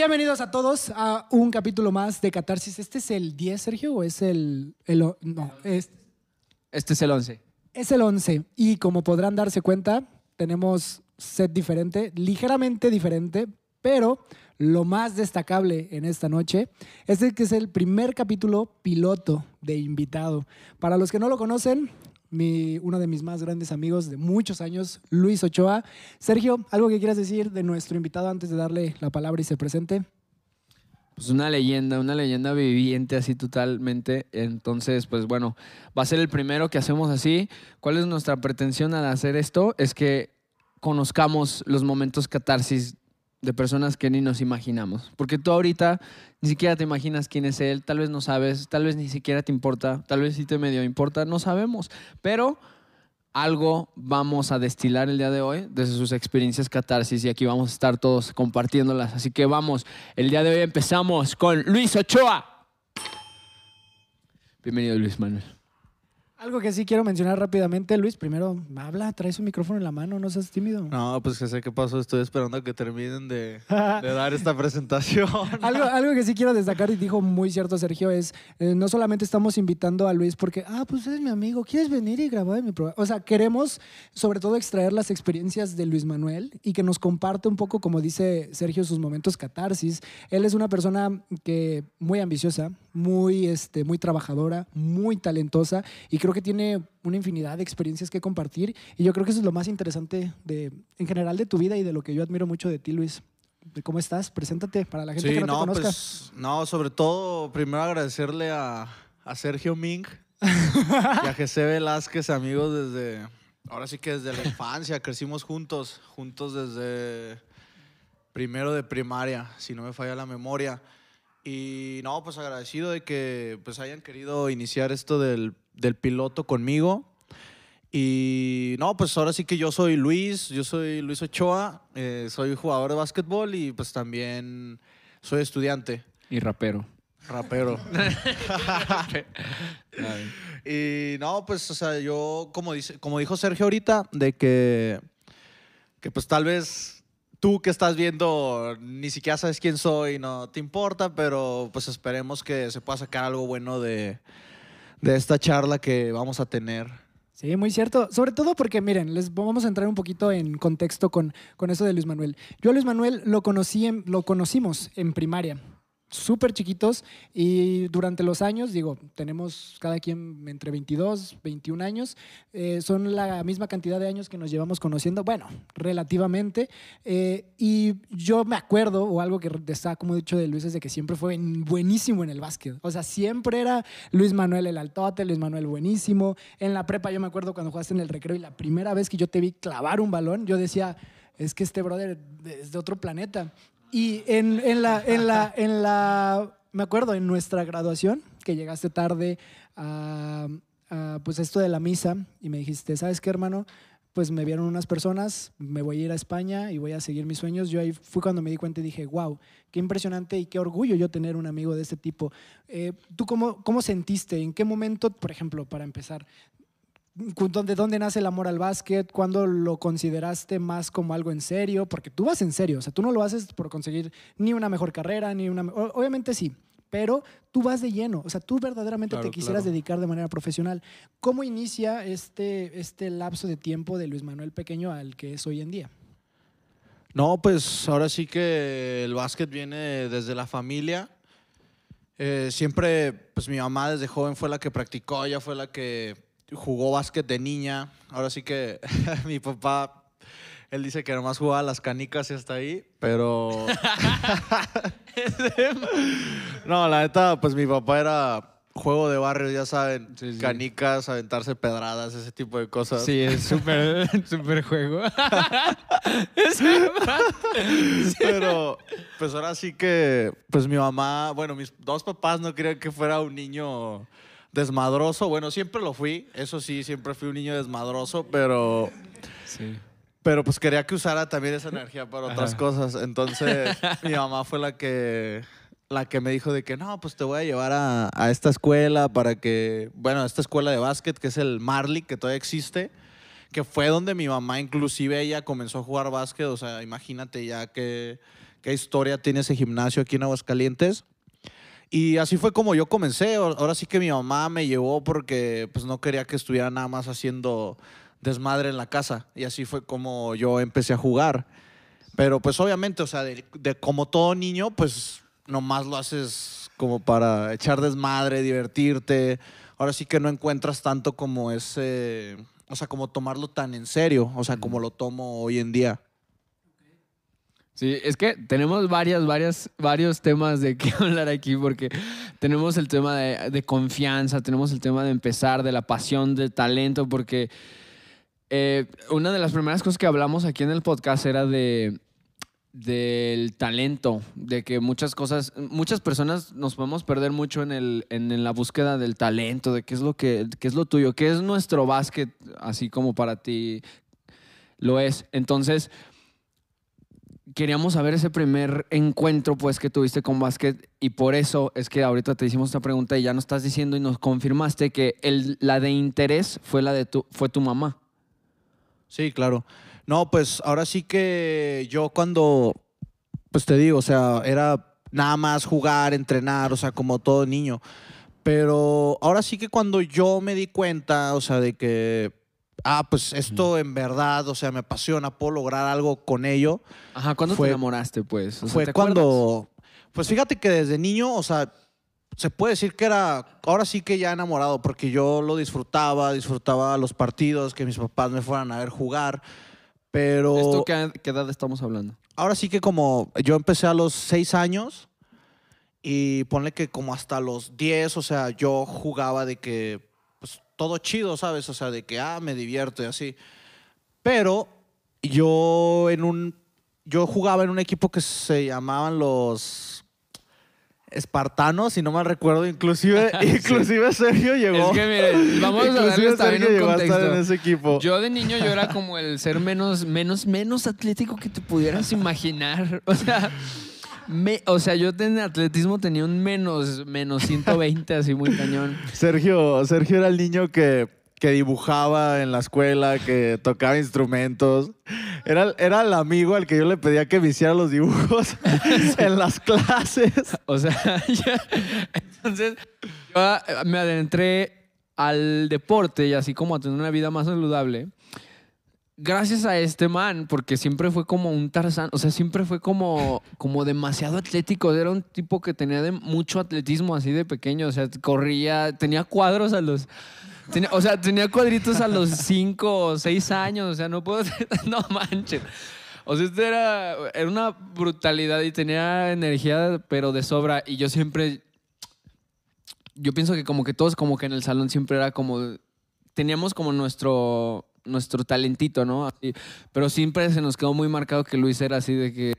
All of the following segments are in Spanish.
Bienvenidos a todos a un capítulo más de Catarsis. ¿Este es el 10, Sergio, o es el... el o- no, es, Este es el 11. es el 11. Y como podrán darse cuenta, tenemos set diferente, ligeramente diferente, pero lo más destacable en esta noche es el que es el primer capítulo piloto de invitado. Para los que no lo conocen, mi, uno de mis más grandes amigos de muchos años, Luis Ochoa. Sergio, ¿algo que quieras decir de nuestro invitado antes de darle la palabra y se presente? Pues una leyenda, una leyenda viviente así totalmente. Entonces, pues bueno, va a ser el primero que hacemos así. ¿Cuál es nuestra pretensión al hacer esto? Es que conozcamos los momentos catarsis de personas que ni nos imaginamos. Porque tú ahorita ni siquiera te imaginas quién es él, tal vez no sabes, tal vez ni siquiera te importa, tal vez sí te medio importa, no sabemos. Pero algo vamos a destilar el día de hoy desde sus experiencias catarsis y aquí vamos a estar todos compartiéndolas. Así que vamos, el día de hoy empezamos con Luis Ochoa. Bienvenido Luis Manuel. Algo que sí quiero mencionar rápidamente, Luis, primero habla, trae su micrófono en la mano, no seas tímido. No, pues que sé qué pasó. Estoy esperando a que terminen de, de dar esta presentación. Algo, algo que sí quiero destacar y dijo muy cierto Sergio es, eh, no solamente estamos invitando a Luis porque, ah, pues eres mi amigo, ¿quieres venir y grabar en mi programa? O sea, queremos sobre todo extraer las experiencias de Luis Manuel y que nos comparte un poco, como dice Sergio, sus momentos catarsis. Él es una persona que muy ambiciosa, muy, este, muy trabajadora, muy talentosa y creo que tiene una infinidad de experiencias que compartir y yo creo que eso es lo más interesante de, en general de tu vida y de lo que yo admiro mucho de ti, Luis. ¿De ¿Cómo estás? Preséntate para la gente Sí, que no, no, te conozca. pues, no, sobre todo, primero agradecerle a, a Sergio Ming y a José Velázquez, amigos desde, ahora sí que desde la infancia, crecimos juntos, juntos desde primero de primaria, si no me falla la memoria. Y no, pues agradecido de que pues hayan querido iniciar esto del, del piloto conmigo. Y no, pues ahora sí que yo soy Luis, yo soy Luis Ochoa, eh, soy jugador de básquetbol y pues también soy estudiante, Y rapero. rapero. y no, pues o sea, yo como, dice, como dijo Sergio ahorita, de que, que pues tal vez tú que estás viendo ni siquiera sabes quién soy, no te importa, pero pues esperemos que se pueda sacar algo bueno de, de esta charla que vamos a tener. Sí, muy cierto. Sobre todo porque, miren, les vamos a entrar un poquito en contexto con, con eso de Luis Manuel. Yo a Luis Manuel lo, conocí lo conocimos en primaria, súper chiquitos, y durante los años, digo, tenemos cada quien entre 22, 21 años, eh, son la misma cantidad de años que nos llevamos conociendo, bueno, relativamente, eh, y yo me acuerdo, o algo que destaco como dicho de Luis, es de que siempre fue buenísimo en el básquet. O sea, siempre era Luis Manuel el altote, Luis Manuel buenísimo. En la prepa yo me acuerdo cuando jugaste en el recreo y la primera vez que yo te vi clavar un balón, yo decía, es que este brother es de otro planeta. Y en, en la, en la, en la, me acuerdo, en nuestra graduación, que llegaste tarde a, a, pues esto de la misa y me dijiste, ¿sabes qué, hermano? Pues me vieron unas personas, me voy a ir a España y voy a seguir mis sueños. Yo ahí fue cuando me di cuenta y dije, wow, qué impresionante y qué orgullo yo tener un amigo de este tipo. Eh, ¿Tú cómo, cómo sentiste? ¿En qué momento, por ejemplo, para empezar, ¿De dónde nace el amor al básquet? ¿Cuándo lo consideraste más como algo en serio? Porque tú vas en serio, o sea, tú no lo haces por conseguir ni una mejor carrera, ni una... Obviamente sí, pero tú vas de lleno, o sea, tú verdaderamente Claro, te quisieras claro. dedicar de manera profesional. ¿Cómo inicia este, este lapso de tiempo de Luis Manuel Pequeño al que es hoy en día? No, pues ahora sí que el básquet viene desde la familia. Eh, siempre, pues mi mamá desde joven fue la que practicó, ella fue la que jugó básquet de niña. Ahora sí que mi papá, él dice que nomás jugaba las canicas y hasta ahí, pero... no, la neta, pues mi papá era juego de barrio, ya saben, Sí, sí. canicas, aventarse pedradas, ese tipo de cosas. Sí, es súper súper juego. Pero, pues ahora sí que, pues mi mamá, bueno, mis dos papás no querían que fuera un niño desmadroso. Bueno, siempre lo fui, eso sí, siempre fui un niño desmadroso, pero, Sí. pero pues quería que usara también esa energía para otras Ajá. cosas. Entonces, mi mamá fue la que, la que me dijo de que no, pues te voy a llevar a, a esta escuela para que, bueno, a esta escuela de básquet que es el Marley, que todavía existe. Que fue donde mi mamá, inclusive ella comenzó a jugar básquet. O sea, imagínate ya que, qué historia tiene ese gimnasio aquí en Aguascalientes. Y así fue como yo comencé. Ahora sí que mi mamá me llevó porque pues no quería que estuviera nada más haciendo desmadre en la casa. Y así fue como yo empecé a jugar. Pero pues obviamente, o sea, de, de como todo niño, pues nomás lo haces como para echar desmadre, divertirte. Ahora sí que no encuentras tanto como ese, o sea, como tomarlo tan en serio, o sea, como lo tomo hoy en día. Sí, es que tenemos varias, varias, varios temas de qué hablar aquí, porque tenemos el tema de, confianza, tenemos el tema de empezar, de la pasión, del talento, porque eh, una de las primeras cosas que hablamos aquí en el podcast era de del talento, de que muchas cosas, muchas personas nos podemos perder mucho en, el, en, la búsqueda del talento, de qué es lo que, qué es lo tuyo, qué es nuestro básquet, así como para ti lo es. Entonces, queríamos saber ese primer encuentro pues que tuviste con básquet y por eso es que ahorita te hicimos esta pregunta y ya nos estás diciendo y nos confirmaste que el, la de interés fue la de tu, fue tu mamá. Sí, claro. No, pues ahora sí que yo cuando, pues te digo, o sea, era nada más jugar, entrenar, o sea, como todo niño. Pero ahora sí que cuando yo me di cuenta, o sea, de que ah, pues esto en verdad, o sea, me apasiona, puedo lograr algo con ello. Ajá, ¿cuándo te enamoraste, pues? fue cuando, pues fíjate que desde niño, o sea, se puede decir que era, ahora sí que ya enamorado, porque yo lo disfrutaba, disfrutaba los partidos, que mis papás me fueran a ver jugar, pero... ¿Esto qué, qué edad estamos hablando? Ahora sí que como yo empecé a los seis años y ponle que como hasta los diez, o sea, yo jugaba de que todo chido, ¿sabes? O sea, de que, ah, me divierto y así. Pero yo en un, yo jugaba en un equipo que se llamaban los espartanos, si no mal recuerdo, inclusive, inclusive Sergio llegó. Es que mire, vamos a darle también un contexto. En ese equipo. Yo de niño yo era como el ser menos, menos, menos atlético que te pudieras imaginar. O sea, o sea, yo en atletismo tenía un menos, menos 120, así muy cañón. Sergio, Sergio era el niño que, que dibujaba en la escuela, que tocaba instrumentos. Era, era el amigo al que yo le pedía que me hiciera los dibujos en las clases. O sea, entonces yo me adentré al deporte y así como a tener una vida más saludable gracias a este man, porque siempre fue como un Tarzán, o sea, siempre fue como, como demasiado atlético. Era un tipo que tenía mucho atletismo así de pequeño, o sea, corría, tenía cuadros a los. o sea, tenía cuadritos a los 5 o 6 años, o sea, no puedo. No manches. O sea, esto era, era una brutalidad y tenía energía, pero de sobra. Y yo siempre. Yo pienso que como que todos, como que en el salón siempre era como. Teníamos como nuestro nuestro talentito, ¿no? pero siempre se nos quedó muy marcado que Luis era así de que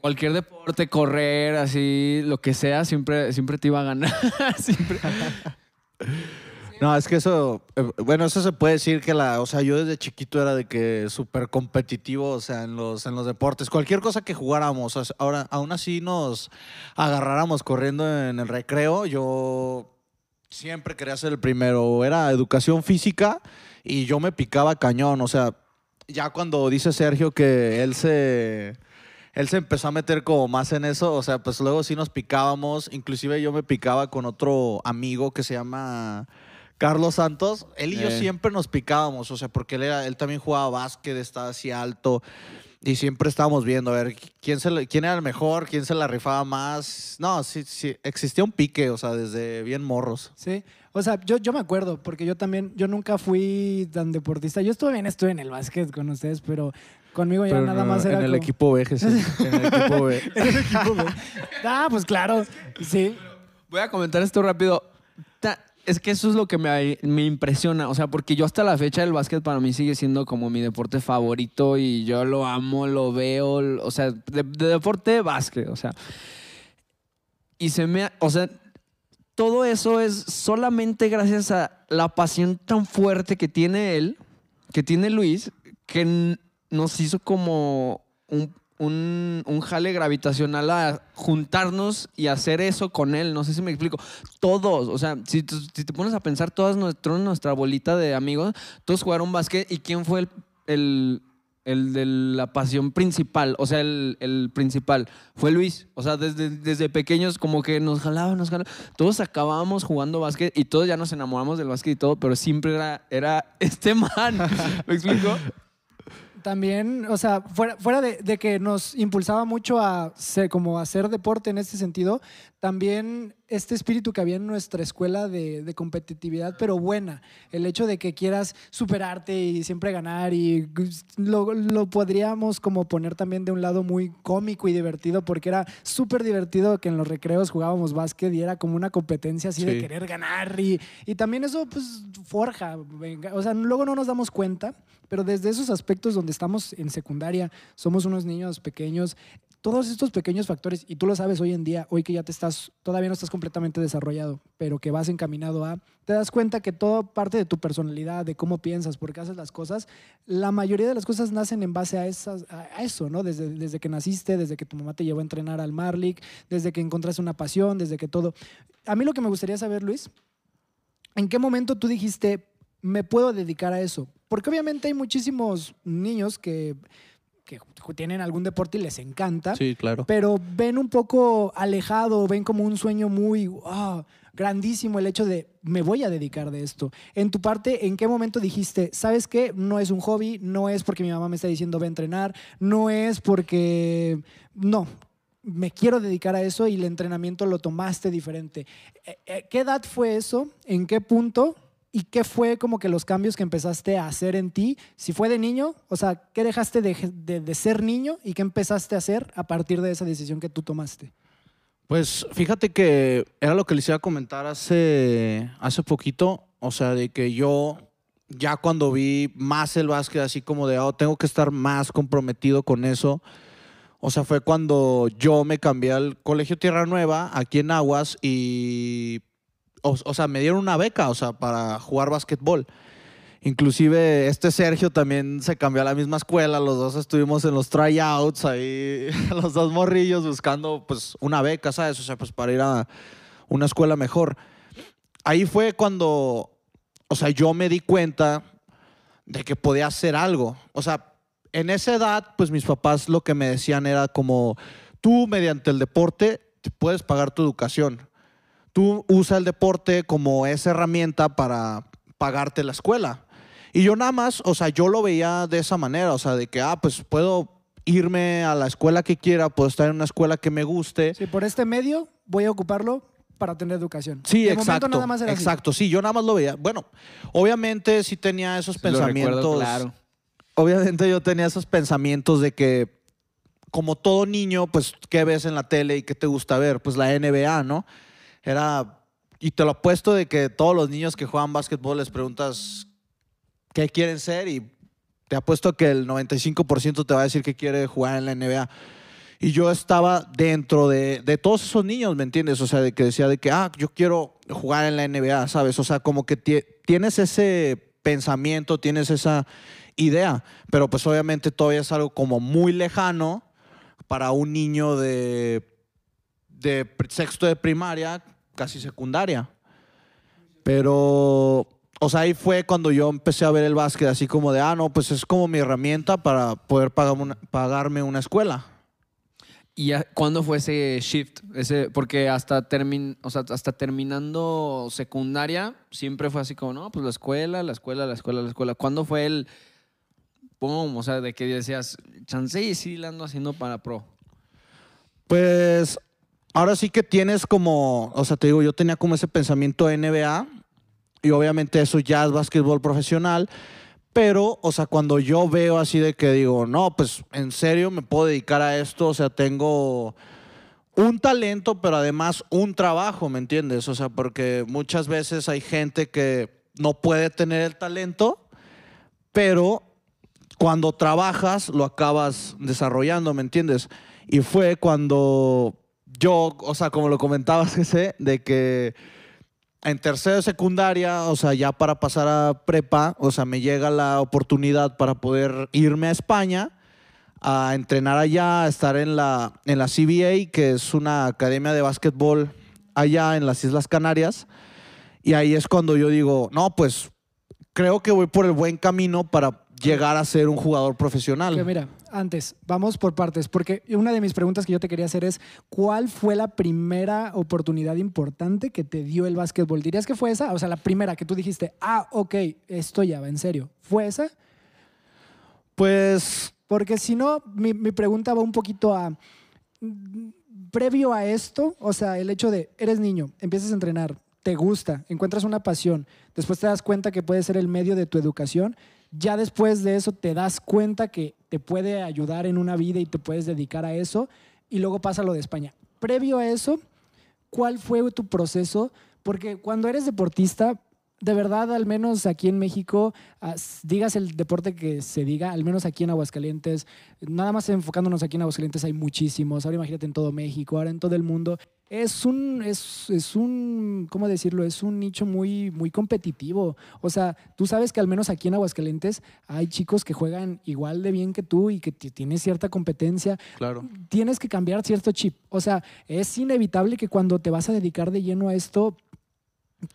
cualquier deporte, correr, así, lo que sea, siempre, siempre te iba a ganar. siempre. No, es que eso, eh, bueno, eso se puede decir que la, o sea, yo desde chiquito era de que súper competitivo, o sea, en los, en los deportes, cualquier cosa que jugáramos, ahora, aún así nos agarráramos corriendo en el recreo, yo siempre quería ser el primero, era educación física y yo me picaba cañón, o sea, ya cuando dice Sergio que él se él se empezó a meter como más en eso, o sea, pues luego sí nos picábamos, inclusive yo me picaba con otro amigo que se llama Carlos Santos, él y yo eh. siempre nos picábamos, o sea, porque él, él también jugaba básquet, estaba así alto, y siempre estábamos viendo, a ver, ¿quién, se, quién era el mejor, quién se la rifaba más. No, sí, sí, existía un pique, o sea, desde bien morros. Sí, o sea, yo, yo me acuerdo, porque yo también, yo nunca fui tan deportista. Yo estuve bien, estuve en el básquet con ustedes, pero conmigo ya nada más era En el equipo B, Jesús. en el equipo B. en el equipo B. Ah, pues claro, sí. Voy a comentar esto rápido. Es que eso es lo que me, me, impresiona, o sea, porque yo hasta la fecha el básquet para mí sigue siendo como mi deporte favorito y yo lo amo, lo veo, o sea, de, de deporte básquet, o sea. Y se me, o sea, todo eso es solamente gracias a la pasión tan fuerte que tiene él, que tiene Luis, que nos hizo como un, un, jale gravitacional a juntarnos y hacer eso con él. No sé si me explico. Todos, o sea, si, si te pones a pensar, todas nuestro, nuestra bolita de amigos, todos jugaron básquet y quién fue el de la pasión principal, o sea, el, el principal, fue Luis. O sea, desde, desde pequeños como que nos jalaban, nos jalaban. Todos acabábamos jugando básquet y todos ya nos enamoramos del básquet y todo, pero siempre era, era este man. ¿Me explico? También, o sea, fuera, fuera de, que nos impulsaba mucho a ser, como hacer deporte en este sentido, también este espíritu que había en nuestra escuela de, de competitividad, pero buena. El hecho de que quieras superarte y siempre ganar y lo, lo podríamos como poner también de un lado muy cómico y divertido, porque era súper divertido que en los recreos jugábamos básquet y era como una competencia así de querer ganar y, y también eso pues forja, o sea, luego no nos damos cuenta, pero desde esos aspectos donde estamos en secundaria, somos unos niños pequeños, todos estos pequeños factores, y tú lo sabes hoy en día, hoy que ya te estás, todavía no estás completamente desarrollado, pero que vas encaminado a, te das cuenta que todo parte de tu personalidad, de cómo piensas, por qué haces las cosas, la mayoría de las cosas nacen en base a, eso, ¿no? Desde, desde que naciste, desde que tu mamá te llevó a entrenar al Marlick, desde que encontraste una pasión, desde que todo. A mí lo que me gustaría saber, Luis, ¿en qué momento tú dijiste, me puedo dedicar a eso? Porque obviamente hay muchísimos niños que, que tienen algún deporte y les encanta, Sí, claro. pero ven un poco alejado, ven como un sueño muy ah, grandísimo el hecho de me voy a dedicar de esto. En tu parte, ¿en qué momento dijiste, sabes qué? No es un hobby, no es porque mi mamá me está diciendo ve a entrenar, no es porque... No, me quiero dedicar a eso y el entrenamiento lo tomaste diferente. Eh, eh, ¿Qué edad fue eso? ¿En qué punto? ¿Y qué fue como que los cambios que empezaste a hacer en ti? Si fue de niño, o sea, ¿qué dejaste de, de- ser niño y qué empezaste a hacer a partir de esa decisión que tú tomaste? Pues fíjate que era lo que les iba a comentar hace, hace poquito, o sea, de que yo ya cuando vi más el básquet, así como de, oh, tengo que estar más comprometido con eso, o sea, fue cuando yo me cambié al Colegio Tierra Nueva, aquí en Aguas, y, o, sea, me dieron una beca, o sea, para jugar básquetbol. Inclusive este Sergio también se cambió a la misma escuela, los dos estuvimos en los tryouts ahí, los dos morrillos buscando pues una beca, ¿sabes? O sea, pues para ir a una escuela mejor. Ahí fue cuando, o sea, yo me di cuenta de que podía hacer algo. O sea, en esa edad, pues mis papás lo que me decían era como, tú mediante el deporte te puedes pagar tu educación. Tú usa el deporte como esa herramienta para pagarte la escuela. Y yo nada más, o sea, yo lo veía de esa manera, o sea, de que, ah, pues puedo irme a la escuela que quiera, puedo estar en una escuela que me guste. Sí, por este medio voy a ocuparlo para tener educación. Sí, De exacto. nada más era así. exacto, sí, yo nada más lo veía. Bueno, obviamente sí tenía esos Lo recuerdo pensamientos. claro. Obviamente yo tenía esos pensamientos de que, como todo niño, pues, ¿qué ves en la tele y qué te gusta ver? Pues la NBA, ¿no? Era, y te lo apuesto de que todos los niños que juegan básquetbol les preguntas qué quieren ser y te apuesto que el 95% te va a decir que quiere jugar en la NBA. Y yo estaba dentro de, de todos esos niños, ¿me entiendes? O sea, de que decía de que, ah, yo quiero jugar en la NBA, ¿sabes? O sea, como que tie- tienes ese pensamiento, tienes esa idea, pero pues obviamente todavía es algo como muy lejano para un niño de, de sexto de primaria, casi secundaria. Pero, o sea, ahí fue cuando yo empecé a ver el básquet así como de, ah, no, pues es como mi herramienta para poder pagarme una, pagarme una escuela. ¿Y ya- cuándo fue ese shift? Ese, porque hasta, termin, o sea, hasta terminando secundaria siempre fue así como, no, pues la escuela, la escuela, la escuela, la escuela. ¿Cuándo fue el, pum, o sea, de que decías, chance y sí la ando haciendo para pro? Pues ahora sí que tienes como, o sea, te digo, yo tenía como ese pensamiento NBA y obviamente eso ya es básquetbol profesional, pero, o sea, cuando yo veo así de que digo, no, pues en serio me puedo dedicar a esto, o sea, tengo un talento, pero además un trabajo, ¿me entiendes? O sea, porque muchas veces hay gente que no puede tener el talento, pero cuando trabajas lo acabas desarrollando, ¿me entiendes? Y fue cuando yo, o sea, como lo comentabas, ese, de que en tercero de secundaria, o sea, ya para pasar a prepa, o sea, me llega la oportunidad para poder irme a España a entrenar allá, a estar en la, en la CBA, que es una academia de básquetbol allá en las Islas Canarias. Y ahí es cuando yo digo, no, pues creo que voy por el buen camino para llegar a ser un jugador profesional. Que mira, antes, vamos por partes, porque una de mis preguntas que yo te quería hacer es, ¿cuál fue la primera oportunidad importante que te dio el básquetbol? ¿Dirías que fue esa? O sea, la primera que tú dijiste, ah, ok, esto ya va en serio. ¿Fue esa? Pues Porque si no, mi, mi pregunta va un poquito a, previo a esto, o sea, el hecho de, eres niño, empiezas a entrenar, te gusta, encuentras una pasión, después te das cuenta que puede ser el medio de tu educación, ya después de eso te das cuenta que te puede ayudar en una vida y te puedes dedicar a eso, y luego pasa lo de España. Previo a eso, ¿cuál fue tu proceso? Porque cuando eres deportista, de verdad, al menos aquí en México, as- digas el deporte que se diga, al menos aquí en Aguascalientes, nada más enfocándonos aquí en Aguascalientes hay muchísimos, ahora imagínate en todo México, ahora en todo el mundo. Es un, es, es un, ¿cómo decirlo? Es un nicho muy, muy competitivo. O sea, tú sabes que al menos aquí en Aguascalientes hay chicos que juegan igual de bien que tú y que tienes cierta competencia claro. tienes que cambiar cierto chip. O sea, es inevitable que cuando te vas a dedicar de lleno a esto,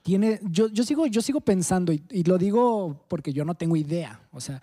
tiene, yo, yo, sigo, yo sigo pensando, y, y lo digo porque yo no tengo idea, o sea,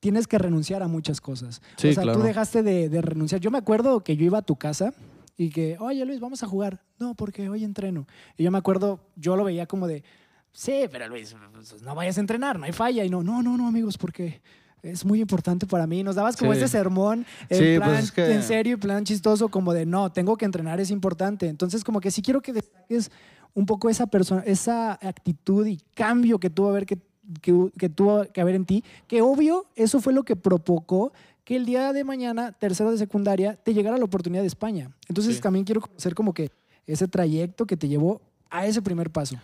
tienes que renunciar a muchas cosas. Sí, o sea, claro. tú dejaste de, de renunciar. Yo me acuerdo que yo iba a tu casa y que, oye Luis, vamos a jugar. No, porque hoy entreno. Y yo me acuerdo, yo lo veía como de, sí, pero Luis, pues, no vayas a entrenar, no hay falla. Y no, no, no, no, amigos, porque es muy importante para mí. Nos dabas como Sí. ese sermón en Sí, plan pues es que- en serio y plan chistoso, como de, no, tengo que entrenar, es importante. Entonces, como que sí quiero que destaques un poco esa persona, esa actitud y cambio que tuvo, haber que, que, que tuvo que haber en ti, que obvio, eso fue lo que provocó que el día de mañana, tercero de secundaria, te llegara la oportunidad de España. Entonces Sí. también quiero conocer como que ese trayecto que te llevó a ese primer paso.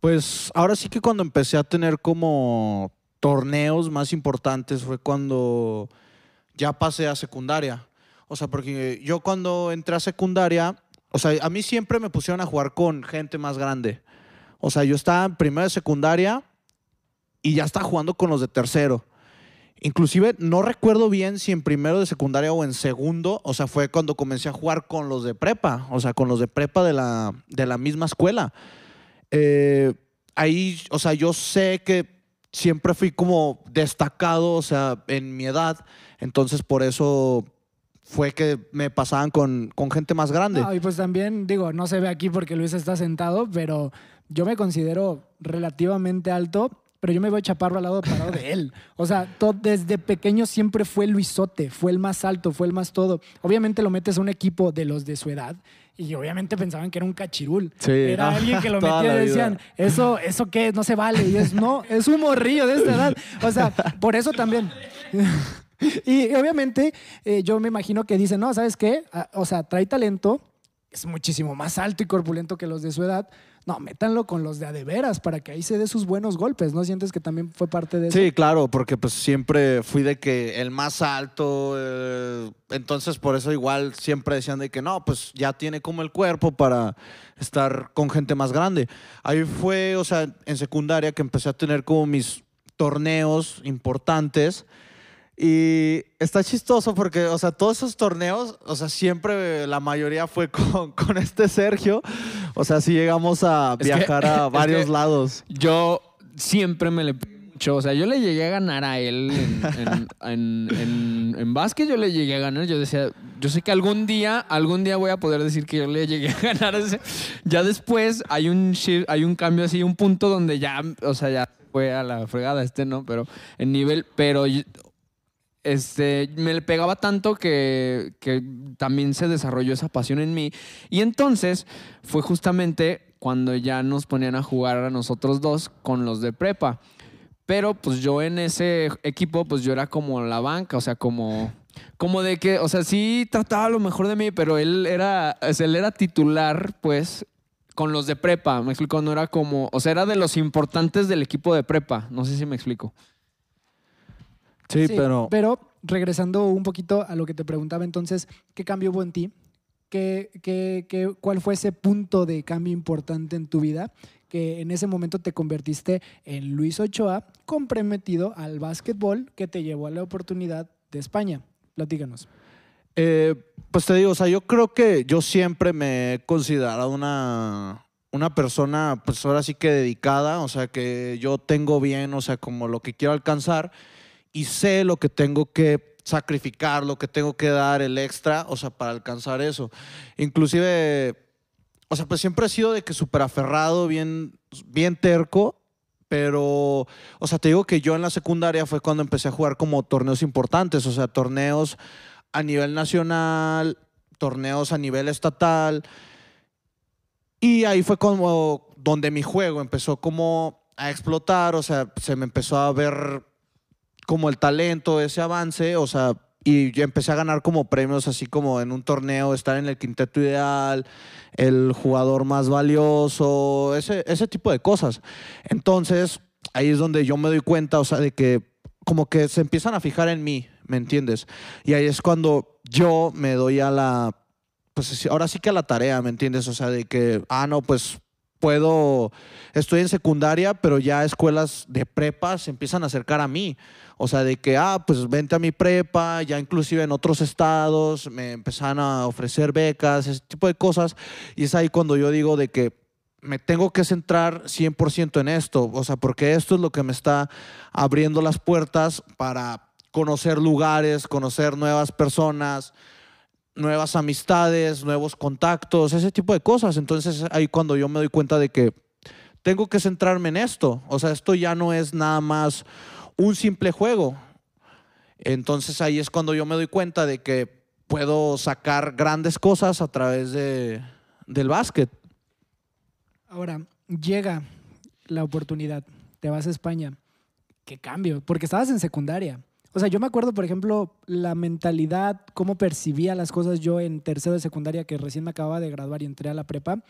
Pues ahora sí que cuando empecé a tener como torneos más importantes fue cuando ya pasé a secundaria. O sea, porque yo cuando entré a secundaria, o sea, a mí siempre me pusieron a jugar con gente más grande. O sea, yo estaba en primero de secundaria y ya estaba jugando con los de tercero. Inclusive no recuerdo bien si en primero de secundaria o en segundo, o sea, fue cuando comencé a jugar con los de prepa, o sea, con los de prepa de la, de la misma escuela. Eh, ahí, o sea, yo sé que siempre fui como destacado, o sea, en mi edad, entonces por eso fue que me pasaban con, con gente más grande. No, y pues también, digo, no se ve aquí porque Luis está sentado, pero yo me considero relativamente alto, pero yo me voy chaparro al lado parado de él. O sea, to- desde pequeño siempre fue Luisote, fue el más alto, fue el más todo. Obviamente lo metes a un equipo de los de su edad y obviamente pensaban que era un cachirul. Sí. Era Ah, alguien que lo metía y vida. decían, eso, eso qué, no se vale. Y es, no, es un morrillo de esta edad. O sea, por eso también. Y obviamente eh, yo me imagino que dicen, no, ¿sabes qué? Ah, o sea, trae talento, es muchísimo más alto y corpulento que los de su edad. No, métanlo con los de a de veras para que ahí se dé sus buenos golpes, ¿no? ¿Sientes que también fue parte de eso? Sí, claro, porque pues siempre fui de que el más alto, eh, entonces por eso igual siempre decían de que no, pues ya tiene como el cuerpo para estar con gente más grande. Ahí fue, o sea, en secundaria que empecé a tener como mis torneos importantes y está chistoso porque, o sea, todos esos torneos, o sea, siempre la mayoría fue con, con este Sergio, o sea, sí llegamos a Es que- viajar a es varios que- lados. Yo siempre me le mucho. O sea, yo le llegué a ganar a él en, en, en, básquet. Yo le llegué a ganar. Yo decía, yo sé que algún día, algún día voy a poder decir que yo le llegué a ganar ese. Ya después hay un shift- hay un cambio así, un punto donde ya, o sea, ya fue a la fregada este, ¿no? Pero en nivel, pero este, me le pegaba tanto que, también se desarrolló esa pasión en mí. Y entonces fue justamente cuando ya nos ponían a jugar a nosotros dos con los de prepa. Pero pues yo en ese equipo, pues yo era como la banca, o sea, como, como de que, o sea, sí trataba lo mejor de mí, pero él era, él era titular, pues, con los de prepa, me explico, no era como, o sea, era de los importantes del equipo de prepa, no sé si me explico. Sí, pero... Pero regresando un poquito a lo que te preguntaba entonces, ¿qué cambio hubo en ti? ¿Qué, qué, qué- cuál fue ese punto de cambio importante en tu vida? Que en ese momento te convertiste en Luis Ochoa, comprometido al básquetbol que te llevó a la oportunidad de España. Platícanos. Eh, pues te digo, o sea, yo creo que yo siempre me he considerado una, una persona, pues ahora sí que dedicada, o sea, que yo tengo bien, o sea, como lo que quiero alcanzar. Y sé lo que tengo que sacrificar, lo que tengo que dar, el extra, o sea, para alcanzar eso. Inclusive, o sea, pues siempre he sido de que súper aferrado, bien, bien terco, pero, o sea, te digo que yo en la secundaria fue cuando empecé a jugar como torneos importantes, o sea, torneos a nivel nacional, torneos a nivel estatal. Y ahí fue como donde mi juego empezó como a explotar, o sea, se me empezó a ver como el talento, ese avance, o sea, y yo empecé a ganar como premios así como en un torneo, estar en el quinteto ideal, el jugador más valioso, ese, ese tipo de cosas. Entonces, ahí es donde yo me doy cuenta, o sea, de que como que se empiezan a fijar en mí, ¿me entiendes? Y ahí es cuando yo me doy a la, pues ahora sí que a la tarea, ¿me entiendes? O sea, de que, ah, no, pues puedo, estoy en secundaria, pero ya escuelas de prepa se empiezan a acercar a mí. O sea, de que, ah, pues vente a mi prepa, ya inclusive en otros estados me empezaron a ofrecer becas, ese tipo de cosas. Y es ahí cuando yo digo de que me tengo que centrar 100% en esto, o sea, porque esto es lo que me está abriendo las puertas para conocer lugares, conocer nuevas personas, nuevas amistades, nuevos contactos, ese tipo de cosas. Entonces ahí cuando yo me doy cuenta de que tengo que centrarme en esto, o sea, esto ya no es nada más un simple juego. Entonces ahí es cuando yo me doy cuenta de que puedo sacar grandes cosas a través de, del básquet. Ahora, llega la oportunidad, te vas a España. ¿Qué cambio? Porque estabas en secundaria. O sea, yo me acuerdo, por ejemplo, la mentalidad, cómo percibía las cosas yo en tercero de secundaria, que recién me acababa de graduar y entré a la prepa.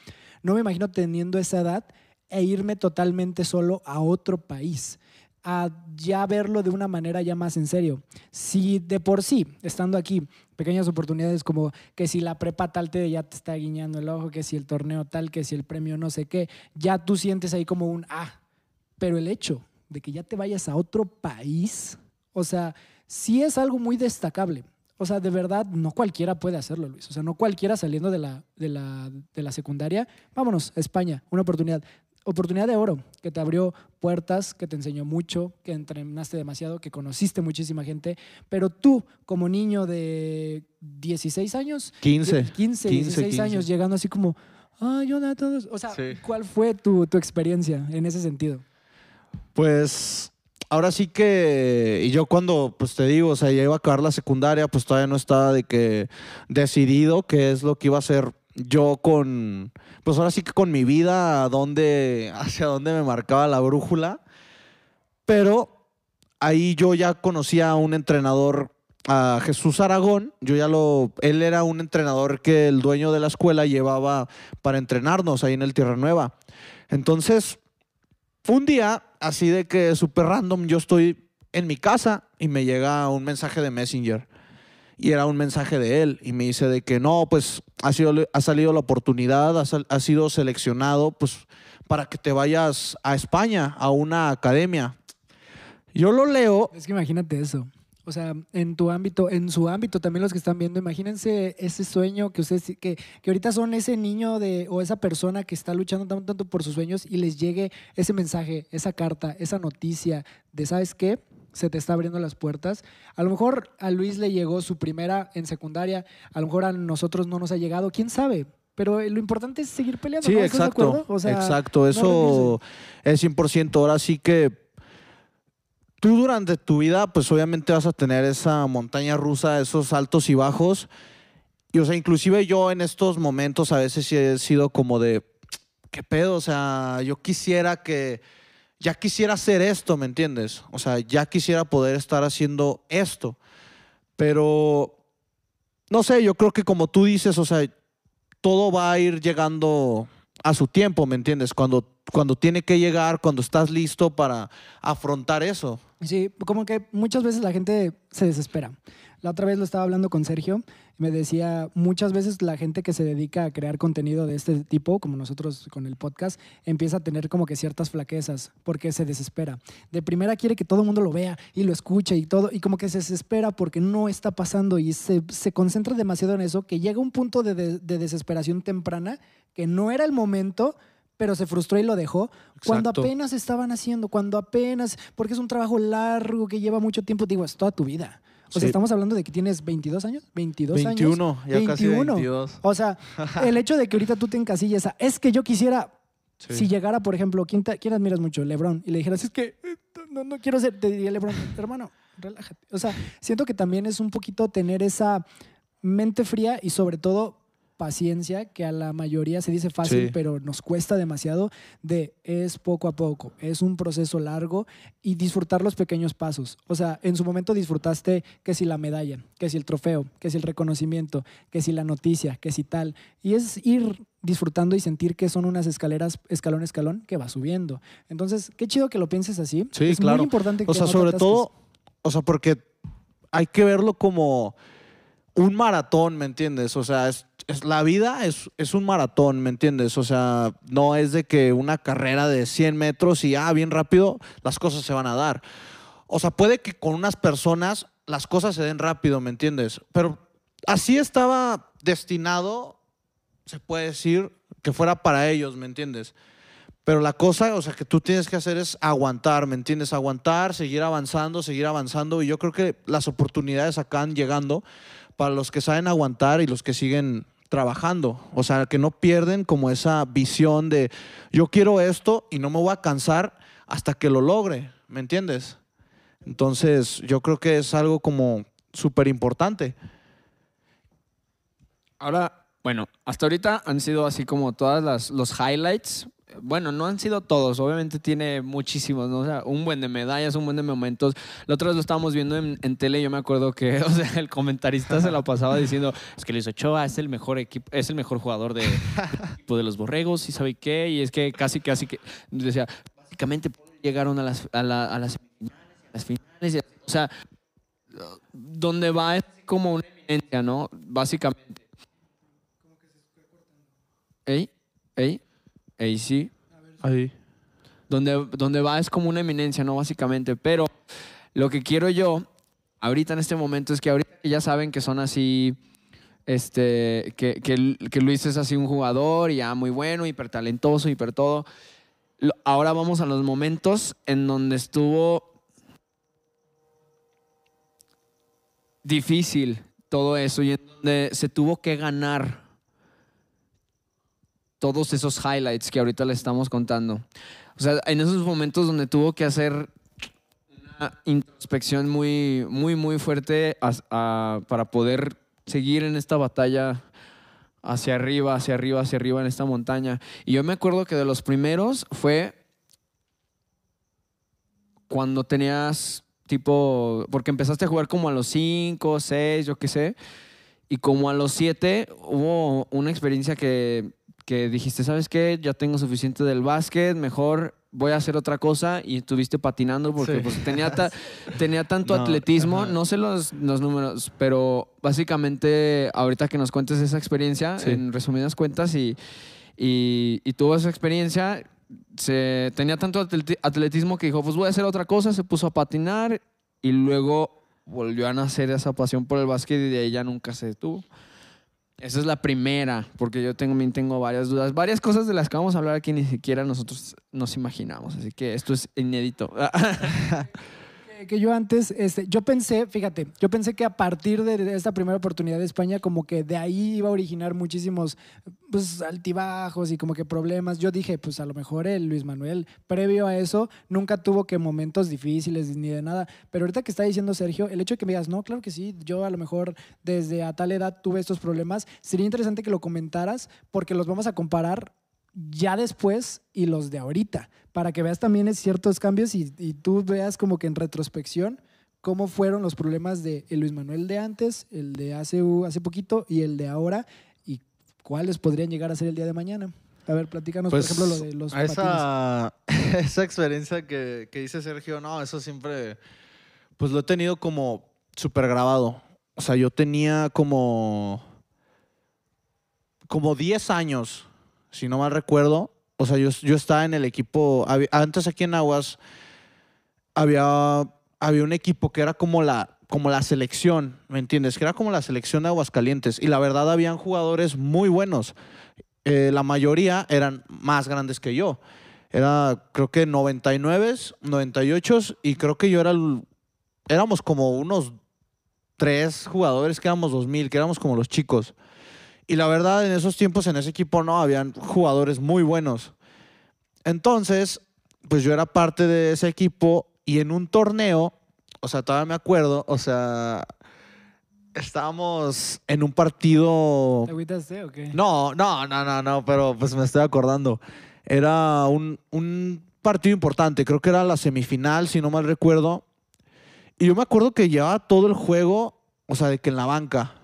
No me imagino teniendo esa edad e irme totalmente solo a otro país a ya verlo de una manera ya más en serio. Si de por sí, estando aquí, pequeñas oportunidades como que si la prepa tal te ya te está guiñando el ojo, que si el torneo tal, que si el premio no sé qué, ya tú sientes ahí como un ah, pero el hecho de que ya te vayas a otro país, o sea, sí es algo muy destacable. O sea, de verdad, no cualquiera puede hacerlo, Luis. O sea, no cualquiera saliendo de la, de la, de la secundaria, vámonos, España, una oportunidad. Oportunidad de oro, que te abrió puertas, que te enseñó mucho, que entrenaste demasiado, que conociste muchísima gente, pero tú como niño de 16 años, 15, 15, 16 años, llegando así como, ay, hola todos, o sea, ¿cuál fue tu, tu experiencia en ese sentido? Pues ahora sí que, y yo cuando, pues te digo, o sea, ya iba a acabar la secundaria, pues todavía no estaba de que decidido qué es lo que iba a hacer yo con, pues ahora sí que con mi vida, a dónde, hacia dónde me marcaba la brújula. Pero ahí yo ya conocía a un entrenador, a Jesús Aragón. Yo ya lo, él era un entrenador que el dueño de la escuela llevaba para entrenarnos ahí en el Tierra Nueva. Entonces, un día, así de que súper random, yo estoy en mi casa y me llega un mensaje de Messenger y era un mensaje de él y me dice de que no, pues ha, sido, ha salido la oportunidad, ha, sido seleccionado pues para que te vayas a España, a una academia. Yo lo leo. Es que imagínate eso. O sea, en tu ámbito, en su ámbito también los que están viendo, imagínense ese sueño que ustedes, que, que ahorita son ese niño de, o esa persona que está luchando tanto, tanto por sus sueños y les llegue ese mensaje, esa carta, esa noticia de, ¿sabes qué? se te está abriendo las puertas. A lo mejor a Luis le llegó su primera en secundaria, a lo mejor a nosotros no nos ha llegado, quién sabe. Pero lo importante es seguir peleando. Sí, exacto. exacto, eso es 100%. Ahora sí que tú durante tu vida, pues obviamente vas a tener esa montaña rusa, esos altos y bajos. Y o sea, inclusive yo en estos momentos a veces he sido como de, ¿qué pedo? O sea, yo quisiera que ya quisiera hacer esto, ¿me entiendes? O sea, ya quisiera poder estar haciendo esto. Pero, no sé, yo creo que como tú dices, o sea, todo va a ir llegando a su tiempo, ¿me entiendes? Cuando, cuando tiene que llegar, cuando estás listo para afrontar eso. Sí, como que muchas veces la gente se desespera. La otra vez lo estaba hablando con Sergio me decía, muchas veces la gente que se dedica a crear contenido de este tipo, como nosotros con el podcast, empieza a tener como que ciertas flaquezas porque se desespera. De primera quiere que todo el mundo lo vea y lo escuche y todo, y como que se desespera porque no está pasando y se, se concentra demasiado en eso que llega un punto de, de desesperación temprana que no era el momento, pero se frustró y lo dejó cuando apenas estaban haciendo, cuando apenas, porque es un trabajo largo que lleva mucho tiempo, digo, es toda tu vida. O sea, estamos hablando de que tienes 22 años, 22 años. 21, ya casi 21. 22. O sea, el hecho de que ahorita tú te encasilles a, es que yo quisiera, Sí. si llegara, por ejemplo, ¿quién, te- quién admiras mucho? Lebron, y le dijeras, es que no, no quiero ser, te diría Lebron, hermano, relájate. O sea, siento que también es un poquito tener esa mente fría y sobre todo paciencia, que a la mayoría se dice fácil, Sí. pero nos cuesta demasiado, de es poco a poco, es un proceso largo y disfrutar los pequeños pasos. O sea, en su momento disfrutaste que si la medalla, que si el trofeo, que si el reconocimiento, que si la noticia, que si tal. Y es ir disfrutando y sentir que son unas escaleras, escalón escalón, que va subiendo. Entonces, qué chido que lo pienses así. Sí, es claro. muy importante que O sea, no sobre todo, o sea, porque hay que verlo como un maratón, ¿me entiendes? O sea, es, es- la vida es, es un maratón, ¿me entiendes? O sea, no es de que una carrera de 100 metros y, ah, bien rápido, las cosas se van a dar. O sea, puede que con unas personas las cosas se den rápido, ¿me entiendes? Pero así estaba destinado, se puede decir, que fuera para ellos, ¿me entiendes? Pero la cosa, o sea, que tú tienes que hacer es aguantar, ¿me entiendes? Aguantar, seguir avanzando, seguir avanzando. Y yo creo que las oportunidades acaban llegando para los que saben aguantar y los que siguen trabajando. O sea, que no pierden como esa visión de yo quiero esto y no me voy a cansar hasta que lo logre, ¿me entiendes? Entonces, yo creo que es algo como súper importante. Ahora, bueno, hasta ahorita han sido así como todas las los highlights. Bueno, no han sido todos, obviamente tiene muchísimos, ¿no? O sea, un buen de medallas, un buen de momentos. La otra vez lo estábamos viendo en, tele yo me acuerdo que, o sea, el comentarista se la pasaba diciendo, es que Luis Ochoa es el mejor equipo, es el mejor jugador de, equipo de los borregos y sabe qué, y es que casi, casi que, decía, básicamente llegaron a las, a la- a las a las finales, y o sea, donde va es como una eminencia, ¿no? Básicamente. Ey, ey, sí. Ahí. Donde, donde va es como una eminencia, ¿no? Básicamente. Pero lo que quiero yo, ahorita en este momento, es que ahorita ya saben que son así, este, que, que, que Luis es así un jugador y ya muy bueno, hiper talentoso, hiper todo. Ahora vamos a los momentos en donde estuvo difícil todo eso y en donde se tuvo que ganar todos esos highlights que ahorita le estamos contando. O sea, en esos momentos donde tuvo que hacer una introspección muy, muy, muy fuerte para poder seguir en esta batalla hacia arriba, hacia arriba, hacia arriba en esta montaña. Y yo me acuerdo que de los primeros fue cuando tenías tipo, porque empezaste a jugar como a los 5, 6, yo qué sé, y como a los 7 hubo una experiencia que, que dijiste, ¿sabes qué? Ya tengo suficiente del básquet, mejor voy a hacer otra cosa y estuviste patinando porque Sí. pues, tenía, ta- tenía tanto No, atletismo, ajá. no sé los, los números, pero básicamente ahorita que nos cuentes esa experiencia, Sí. en resumidas cuentas, y, y, y tuvo esa experiencia, se, tenía tanto atleti- atletismo que dijo, pues voy a hacer otra cosa, se puso a patinar y luego volvió a nacer esa pasión por el básquet y de ahí ya nunca se detuvo. Esa es la primera, porque yo tengo- también tengo varias dudas, varias cosas de las que vamos a hablar aquí ni siquiera nosotros nos imaginamos, así que esto es inédito. que- yo antes, este, yo pensé, fíjate, yo pensé que a partir de esta primera oportunidad de España, como que de ahí iba a originar muchísimos pues, altibajos y como que problemas. Yo dije, pues a lo mejor el Luis Manuel, previo a eso, nunca tuvo que momentos difíciles ni de nada. Pero ahorita que está diciendo Sergio, el hecho de que me digas, no, claro que sí, yo a lo mejor desde a tal edad tuve estos problemas, sería interesante que lo comentaras porque los vamos a comparar ya después y los de ahorita, para que veas también ciertos cambios y, y tú veas como que en retrospección cómo fueron los problemas de el Luis Manuel de antes, el de hace, hace poquito y el de ahora y cuáles podrían llegar a ser el día de mañana. A ver, platícanos, Pues, por ejemplo, lo de los a esa, esa experiencia que, que dice Sergio, no, eso siempre, pues lo he tenido como súper grabado. O sea, yo tenía como, como 10 años, si no mal recuerdo. O sea, yo, yo estaba en el equipo, antes aquí en Aguas había, había un equipo que era como la, como la selección, ¿me entiendes? Que era como la selección de Aguascalientes. Y la verdad, habían jugadores muy buenos. eh, la mayoría eran más grandes que yo. Era, creo que 99, 98 y creo que yo era el- éramos como unos tres jugadores que éramos 2000, que éramos como los chicos. Y la verdad, en esos tiempos en ese equipo no, habían jugadores muy buenos. Entonces, pues yo era parte de ese equipo y en un torneo, o sea, todavía me acuerdo, o sea, estábamos en un partido... ¿Te agüitaste o qué? No, no, no, no, no, pero pues me estoy acordando. Era un, un partido importante, creo que era la semifinal, si no mal recuerdo. Y yo me acuerdo que llevaba todo el juego, o sea, de que en la banca.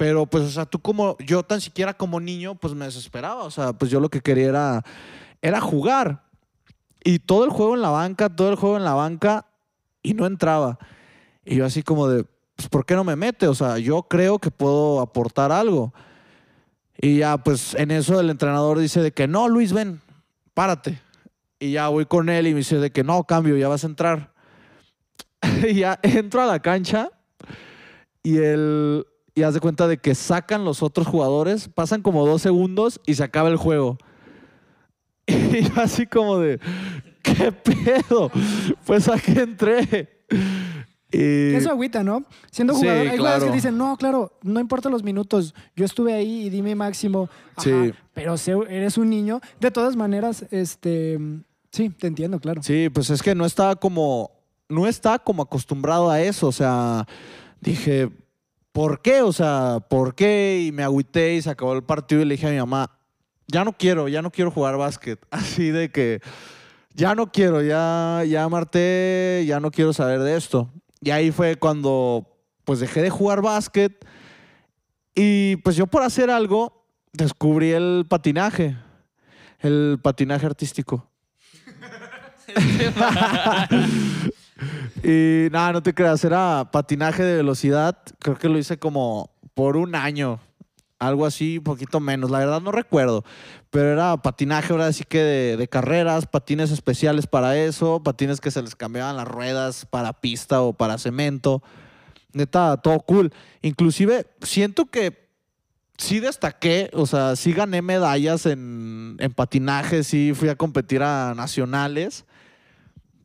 Pero pues, o sea, tú como, yo tan siquiera como niño, pues me desesperaba. O sea, pues yo lo que quería era, era jugar. Y todo el juego en la banca, todo el juego en la banca, y no entraba. Y yo así como de, pues, ¿por qué no me mete? O sea, yo creo que puedo aportar algo. Y ya, pues en eso el entrenador dice de que no, Luis, ven, párate. Y ya voy con él y me dice de que no, cambio, ya vas a entrar. y ya entro a la cancha y él, y haz de cuenta de que sacan los otros jugadores, pasan como dos segundos y se acaba el juego. Y yo así como de, ¿qué pedo? Pues a qué entré. Y, Eso agüita, ¿no? Siendo Sí, jugador, hay jugadores que dicen, no, claro, no importa los minutos, yo estuve ahí y di mi máximo. Ajá, Sí. Pero eres un niño. De todas maneras, este, sí, te entiendo, claro. Sí, pues es que no estaba como, no estaba como acostumbrado a eso. O sea, dije, ¿por qué? O sea, ¿por qué? Y me agüité y se acabó el partido y le dije a mi mamá, ya no quiero, ya no quiero jugar básquet. Así de que, ya no quiero, ya, ya marté, ya no quiero saber de esto. Y ahí fue cuando, pues dejé de jugar básquet. Y pues yo por hacer algo, descubrí el patinaje, el patinaje artístico. y nada, no te creas, era patinaje de velocidad. Creo que lo hice como por un año, algo así, un poquito menos. La verdad no recuerdo, pero era patinaje ahora sí que de, carreras, patines especiales para eso, patines que se les cambiaban las ruedas para pista o para cemento. Neta, todo cool. Inclusive siento que sí destaqué, o sea, sí gané medallas en, en patinaje, sí fui a competir a nacionales,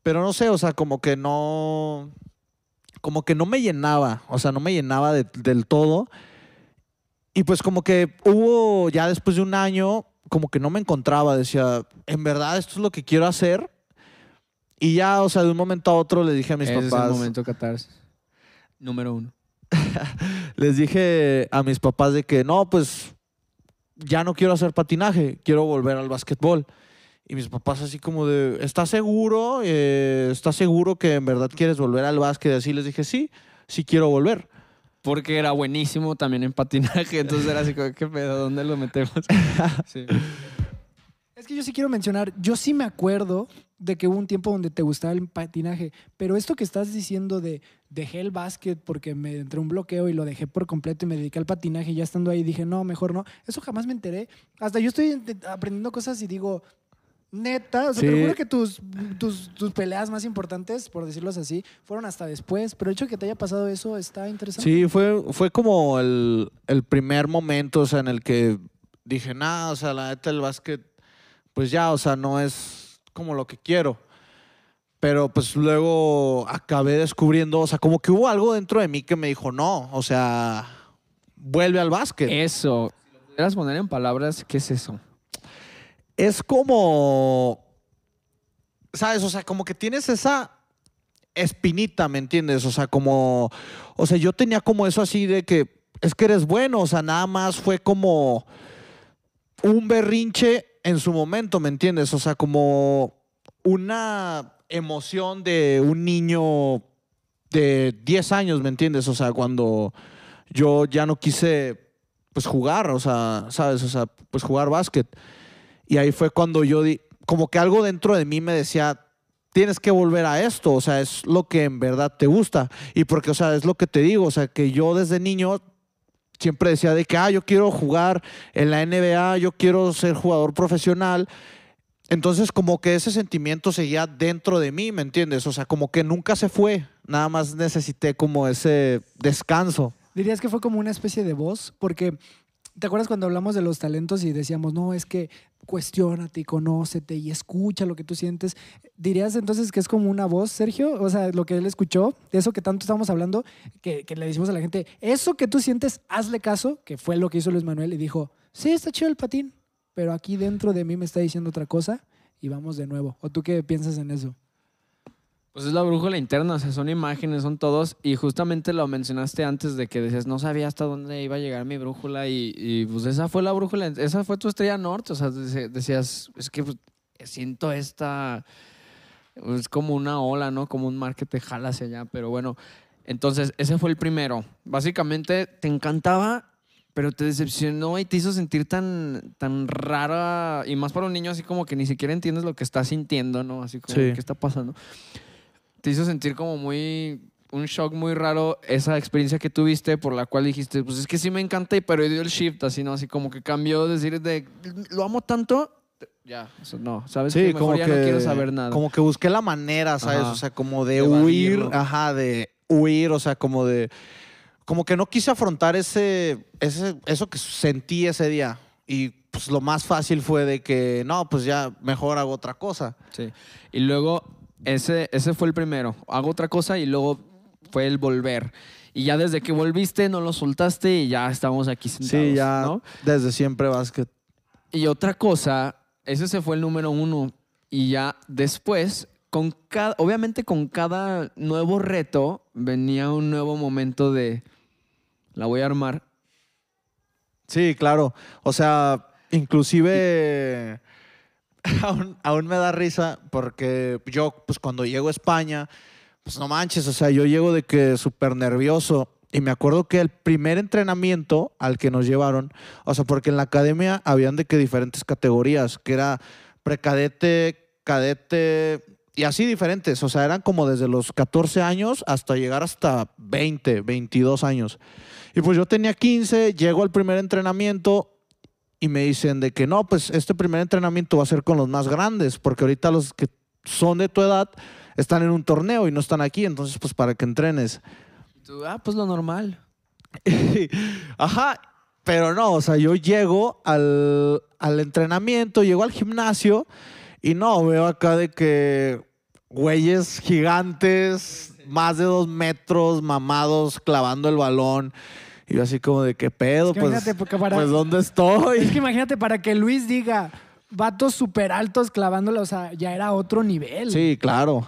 pero no sé, o sea, como que no, como que no me llenaba, o sea, no me llenaba de- del todo. Y pues como que hubo ya después de un año, como que no me encontraba, decía, en verdad esto es lo que quiero hacer. Y ya, o sea, de un momento a otro le dije a mis Ese es papás, el momento catarsis. Número uno. les dije a mis papás de que no, pues ya no quiero hacer patinaje, quiero volver al básquetbol. Y mis papás así como de, ¿estás seguro? Eh, ¿Estás seguro que en verdad quieres volver al básquet? Así les dije, sí, sí quiero volver. Porque era buenísimo también en patinaje. Entonces era así como, ¿qué pedo? ¿Dónde lo metemos? Sí. Es que yo sí quiero mencionar, yo sí me acuerdo de que hubo un tiempo donde te gustaba el patinaje, pero esto que estás diciendo de dejé el básquet porque me entró un bloqueo y lo dejé por completo y me dediqué al patinaje y ya estando ahí dije, no, mejor no. Eso jamás me enteré. Hasta yo estoy aprendiendo cosas y digo, neta, o sea, te Sí. juro que tus, tus, tus peleas más importantes, por decirlos así, fueron hasta después, pero el hecho de que te haya pasado eso está interesante. Sí, fue, fue como el, el primer momento, o sea, en el que dije, nada, o sea, la neta el básquet, pues ya, o sea, no es como lo que quiero. Pero pues luego acabé descubriendo, o sea, como que hubo algo dentro de mí que me dijo, no, o sea, vuelve al básquet. Eso. Si lo pudieras poner en palabras, ¿qué es eso? Es como, ¿sabes? O sea, como que tienes esa espinita, ¿me entiendes? O sea, como, o sea, yo tenía como eso así de que es que eres bueno, o sea, nada más fue como un berrinche en su momento, ¿me entiendes? O sea, como una emoción de un niño de 10 años, ¿me entiendes? O sea, cuando yo ya no quise pues jugar, o sea, ¿sabes? O sea, pues jugar básquet. Y ahí fue cuando yo di, como que algo dentro de mí me decía, tienes que volver a esto, o sea, es lo que en verdad te gusta. Y porque, o sea, es lo que te digo, o sea, que yo desde niño siempre decía de que, ah, yo quiero jugar en la NBA, yo quiero ser jugador profesional. Entonces, como que ese sentimiento seguía dentro de mí, ¿me entiendes? O sea, como que nunca se fue, nada más necesité como ese descanso. Dirías que fue como una especie de voz, porque ¿Te acuerdas cuando hablamos de los talentos y decíamos, no, es que cuestiónate y conócete y escucha lo que tú sientes? ¿Dirías entonces que es como una voz, Sergio? O sea, lo que él escuchó, de eso que tanto estamos hablando, que, que le decimos a la gente, eso que tú sientes, hazle caso, que fue lo que hizo Luis Manuel y dijo, sí, está chido el patín, pero aquí dentro de mí me está diciendo otra cosa y vamos de nuevo. ¿O tú qué piensas en eso? Pues es la brújula interna, o sea, son imágenes, son todos. Y justamente lo mencionaste antes de que decías, no sabía hasta dónde iba a llegar mi brújula. Y, y, pues esa fue la brújula, esa fue tu estrella norte. O sea, decías, es que pues, siento esta. Es como una ola, ¿no? Como un mar que te jala hacia allá. Pero bueno, entonces ese fue el primero. Básicamente te encantaba, pero te decepcionó y te hizo sentir tan, tan rara. Y más para un niño, así como que ni siquiera entiendes lo que está sintiendo, ¿no? Así como, Sí. ¿qué está pasando? Te hizo sentir como muy un shock muy raro esa experiencia que tuviste por la cual dijiste, pues es que sí me encanta, pero dio el shift, así, ¿no? Así como que cambió, decir de, lo amo tanto, ya, eso no, ¿sabes? Sí, que mejor como ya que, no quiero saber nada. como que busqué la manera, ¿sabes? Ajá. O sea, como de De huir, ajá, de huir, o sea, como de, como que no quise afrontar ese, ese, eso que sentí ese día. Y pues lo más fácil fue de que, no, pues ya mejor hago otra cosa. Sí. Y luego, ese, ese fue el primero. Hago otra cosa y luego fue el volver. Y ya desde que volviste, no lo soltaste y ya estamos aquí sentados. Sí, ya ¿no? desde siempre básquet. Y otra cosa, ese se fue el número uno. Y ya después, con cada, obviamente con cada nuevo reto, venía un nuevo momento de la voy a armar. Sí, claro. O sea, inclusive aún, aún me da risa porque yo, pues cuando llego a España, pues no manches, o sea, yo llego de que súper nervioso. Y me acuerdo que el primer entrenamiento al que nos llevaron, o sea, porque en la academia habían de que diferentes categorías, que era precadete, cadete y así diferentes. O sea, eran como desde los 14 años hasta llegar hasta 20, 22 años. Y pues yo tenía 15, llego al primer entrenamiento y me dicen de que no, pues este primer entrenamiento va a ser con los más grandes, porque ahorita los que son de tu edad están en un torneo y no están aquí, entonces pues para que entrenes. Y tú, ah, pues lo normal. Ajá, pero no, o sea, yo llego al, al entrenamiento, llego al gimnasio y no, veo acá de que güeyes gigantes, más de dos metros, mamados, clavando el balón. Y yo así como de qué pedo, Es que pues, porque para- pues ¿dónde estoy? Es que imagínate, para que Luis diga, vatos súper altos clavándolo, o sea, ya era otro nivel. Sí, claro.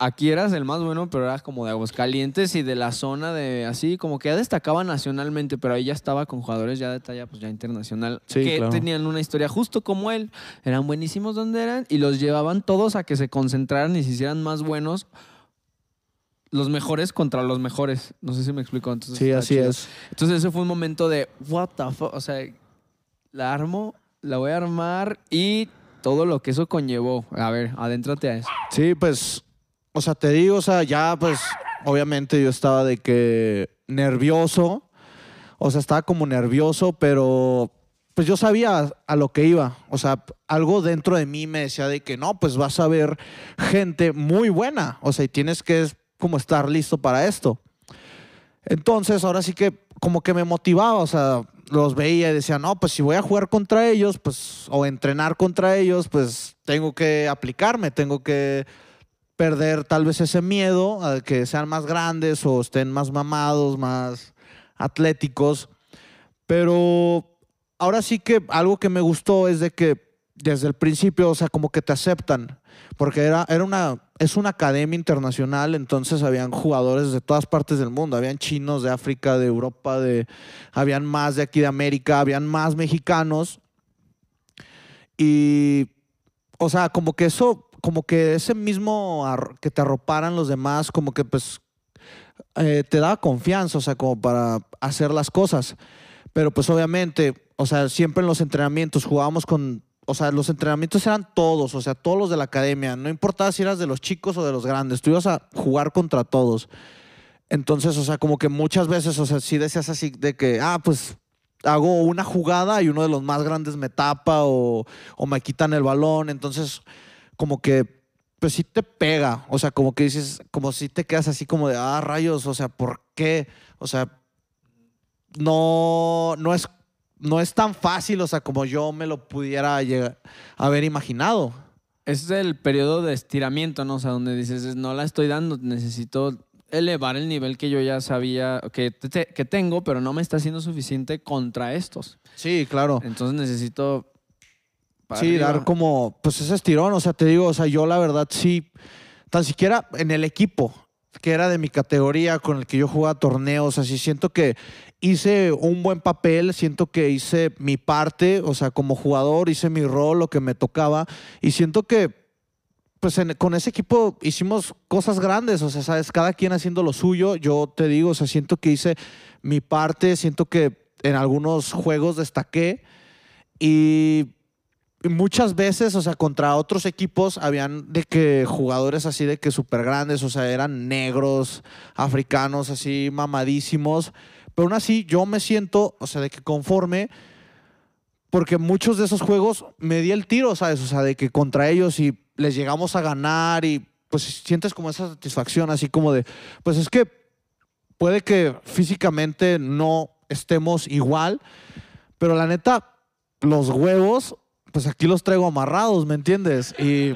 Aquí eras el más bueno, pero eras como de Aguascalientes y de la zona de así, como que ya destacaba nacionalmente, pero ahí ya estaba con jugadores ya de talla pues ya internacional, Sí, que claro. tenían una historia justo como él, eran buenísimos donde eran y los llevaban todos a que se concentraran y se hicieran más buenos los mejores contra los mejores. No sé si me explico. Entonces, Sí, así chido. es. Entonces ese fue un momento de, what the fuck, o sea, la armo, la voy a armar y todo lo que eso conllevó. A ver, adéntrate a eso. Sí, pues, o sea, te digo, o sea, ya pues, obviamente yo estaba de que nervioso, o sea, estaba como nervioso, pero pues yo sabía a lo que iba, o sea, algo dentro de mí me decía de que no, pues vas a ver gente muy buena, o sea, y tienes que como estar listo para esto. Entonces, ahora sí que como que me motivaba, o sea, los veía y decía, no, pues si voy a jugar contra ellos, pues, o entrenar contra ellos, pues tengo que aplicarme, tengo que perder tal vez ese miedo a que sean más grandes o estén más mamados, más atléticos. Pero ahora sí que algo que me gustó es de que desde el principio, o sea, como que te aceptan, porque era, era una, es una academia internacional, entonces habían jugadores de todas partes del mundo, habían chinos de África, de Europa, de, habían más de aquí de América, habían más mexicanos. Y, o sea, como que eso, como que ese mismo que te arroparan los demás, como que pues eh, te daba confianza, o sea, como para hacer las cosas. Pero pues obviamente, o sea, siempre en los entrenamientos jugábamos con, o sea, los entrenamientos eran todos, o sea, todos los de la academia, no importaba si eras de los chicos o de los grandes, tú ibas a jugar contra todos. Entonces, o sea, como que muchas veces, o sea, sí decías así de que, ah, pues hago una jugada y uno de los más grandes me tapa o, o me quitan el balón, entonces como que pues sí te pega, o sea, como que dices, como si te quedas así como de, ah, rayos, o sea, ¿por qué? O sea, no, no es no es tan fácil, o sea, como yo me lo pudiera llegar, haber imaginado. Es el periodo de estiramiento, ¿no? O sea, donde dices, no la estoy dando, necesito elevar el nivel que yo ya sabía que, te- que tengo, pero no me está siendo suficiente contra estos. Sí, claro. Entonces necesito... Sí, arriba. dar como, pues ese estirón, o sea, te digo, o sea, yo la verdad sí, tan siquiera en el equipo, que era de mi categoría, con el que yo jugaba torneos, así siento que hice un buen papel, siento que hice mi parte, o sea, como jugador hice mi rol, lo que me tocaba, y siento que, pues en- con ese equipo hicimos cosas grandes, o sea, sabes, cada quien haciendo lo suyo, yo te digo, o sea, siento que hice mi parte, siento que en algunos juegos destaqué, y muchas veces, o sea, contra otros equipos habían de que jugadores así de que súper grandes, o sea, eran negros, africanos, así mamadísimos. Pero aún así, yo me siento, o sea, de que conforme, porque muchos de esos juegos me di el tiro, ¿sabes? O sea, de que contra ellos y les llegamos a ganar y pues sientes como esa satisfacción, así como de, pues es que puede que físicamente no estemos igual, pero la neta, los huevos, pues aquí los traigo amarrados, ¿me entiendes? Y,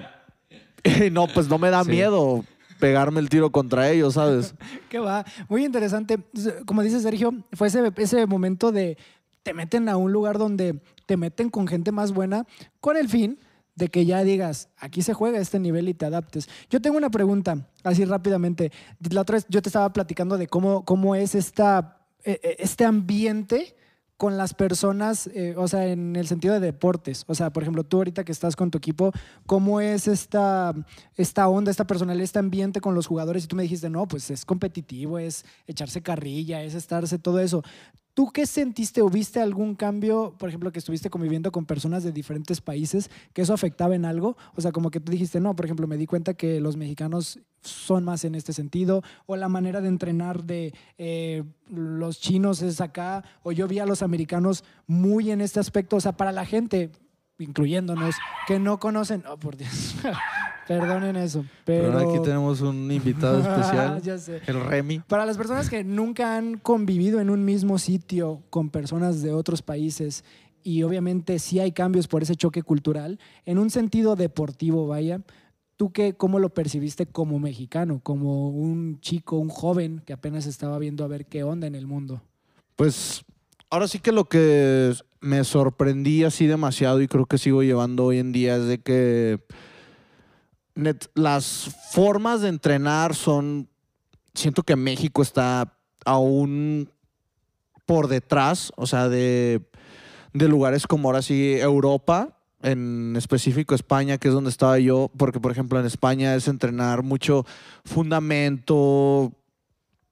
y no, pues no me da Sí. miedo pegarme el tiro contra ellos, ¿sabes? ¿Qué va? Muy interesante. Como dice Sergio, fue ese, ese momento de te meten a un lugar donde te meten con gente más buena con el fin de que ya digas, aquí se juega este nivel y te adaptes. Yo tengo una pregunta, así rápidamente. La otra vez yo te estaba platicando de cómo, cómo es esta, eh, eh, este ambiente con las personas, eh, o sea, en el sentido de deportes. O sea, por ejemplo, tú ahorita que estás con tu equipo, ¿cómo es esta, esta onda, esta personalidad, este ambiente con los jugadores? Y tú me dijiste, no, pues es competitivo, es echarse carrilla, es estarse, todo eso. ¿Tú qué sentiste o viste algún cambio, por ejemplo, que estuviste conviviendo con personas de diferentes países, que eso afectaba en algo? O sea, como que tú dijiste, no, por ejemplo, me di cuenta que los mexicanos son más en este sentido, o la manera de entrenar de eh, los chinos es acá, o yo vi a los americanos muy en este aspecto, o sea, para la gente, incluyéndonos, que no conocen, oh, por Dios, perdonen eso, pero... Pero aquí tenemos un invitado especial, ya sé. el Remy. Para las personas que nunca han convivido en un mismo sitio con personas de otros países y obviamente sí hay cambios por ese choque cultural, en un sentido deportivo, vaya, ¿tú qué, cómo lo percibiste como mexicano, como un chico, un joven que apenas estaba viendo a ver qué onda en el mundo? Pues ahora sí que lo que me sorprendí así demasiado y creo que sigo llevando hoy en día es de que las formas de entrenar son, siento que México está aún por detrás, o sea, de, de lugares como ahora sí Europa, en específico España, que es donde estaba yo, porque por ejemplo en España es entrenar mucho fundamento,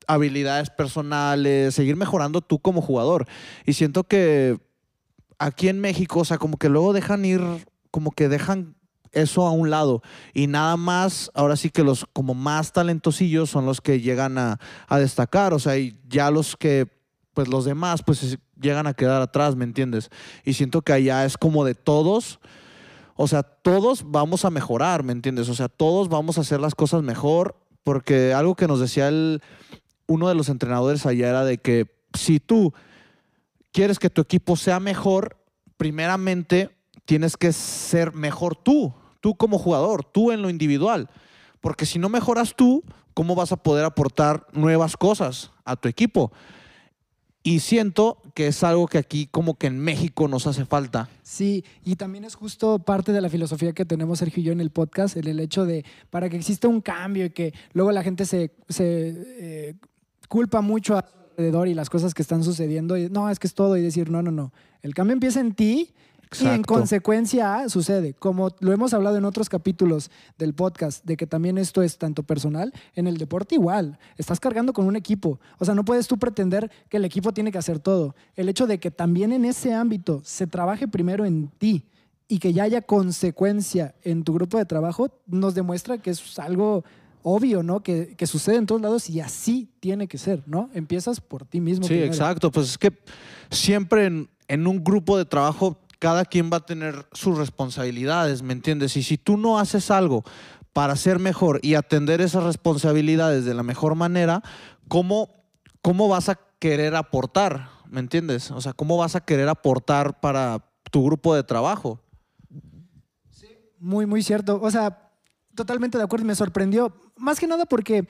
habilidades personales, seguir mejorando tú como jugador. Y siento que aquí en México, o sea, como que luego dejan ir, como que dejan eso a un lado y nada más, ahora sí que los como más talentosillos son los que llegan a, a destacar, o sea, y ya los que, pues los demás, pues es- llegan a quedar atrás, ¿me entiendes? Y siento que allá es como de todos, o sea, todos vamos a mejorar, ¿me entiendes? O sea, todos vamos a hacer las cosas mejor, porque algo que nos decía el, uno de los entrenadores allá era de que si tú quieres que tu equipo sea mejor, primeramente tienes que ser mejor tú, tú como jugador, tú en lo individual. Porque si no mejoras tú, ¿cómo vas a poder aportar nuevas cosas a tu equipo? Y siento que es algo que aquí como que en México nos hace falta. Sí, y también es justo parte de la filosofía que tenemos Sergio y yo en el podcast, el, hecho de, para que exista un cambio y que luego la gente se, se eh, culpa mucho a alrededor y las cosas que están sucediendo, y no, es que es todo, y decir, no, no, no, el cambio empieza en ti y en consecuencia sucede, como lo hemos hablado en otros capítulos del podcast, de que también esto es tanto personal, en el deporte igual, estás cargando con un equipo, o sea, no puedes tú pretender que el equipo tiene que hacer todo. El hecho de que también en ese ámbito se trabaje primero en ti y que ya haya consecuencia en tu grupo de trabajo, nos demuestra que es algo obvio, ¿no? Que, que sucede en todos lados y así tiene que ser, ¿no? Empiezas por ti mismo. Sí, primero. exacto. Pues es que siempre en, en un grupo de trabajo cada quien va a tener sus responsabilidades, ¿me entiendes? Y si tú no haces algo para ser mejor y atender esas responsabilidades de la mejor manera, ¿cómo, cómo vas a querer aportar? ¿me entiendes? O sea, ¿cómo vas a querer aportar para tu grupo de trabajo? Muy, muy cierto. O sea, totalmente de acuerdo. Me sorprendió. Más que nada porque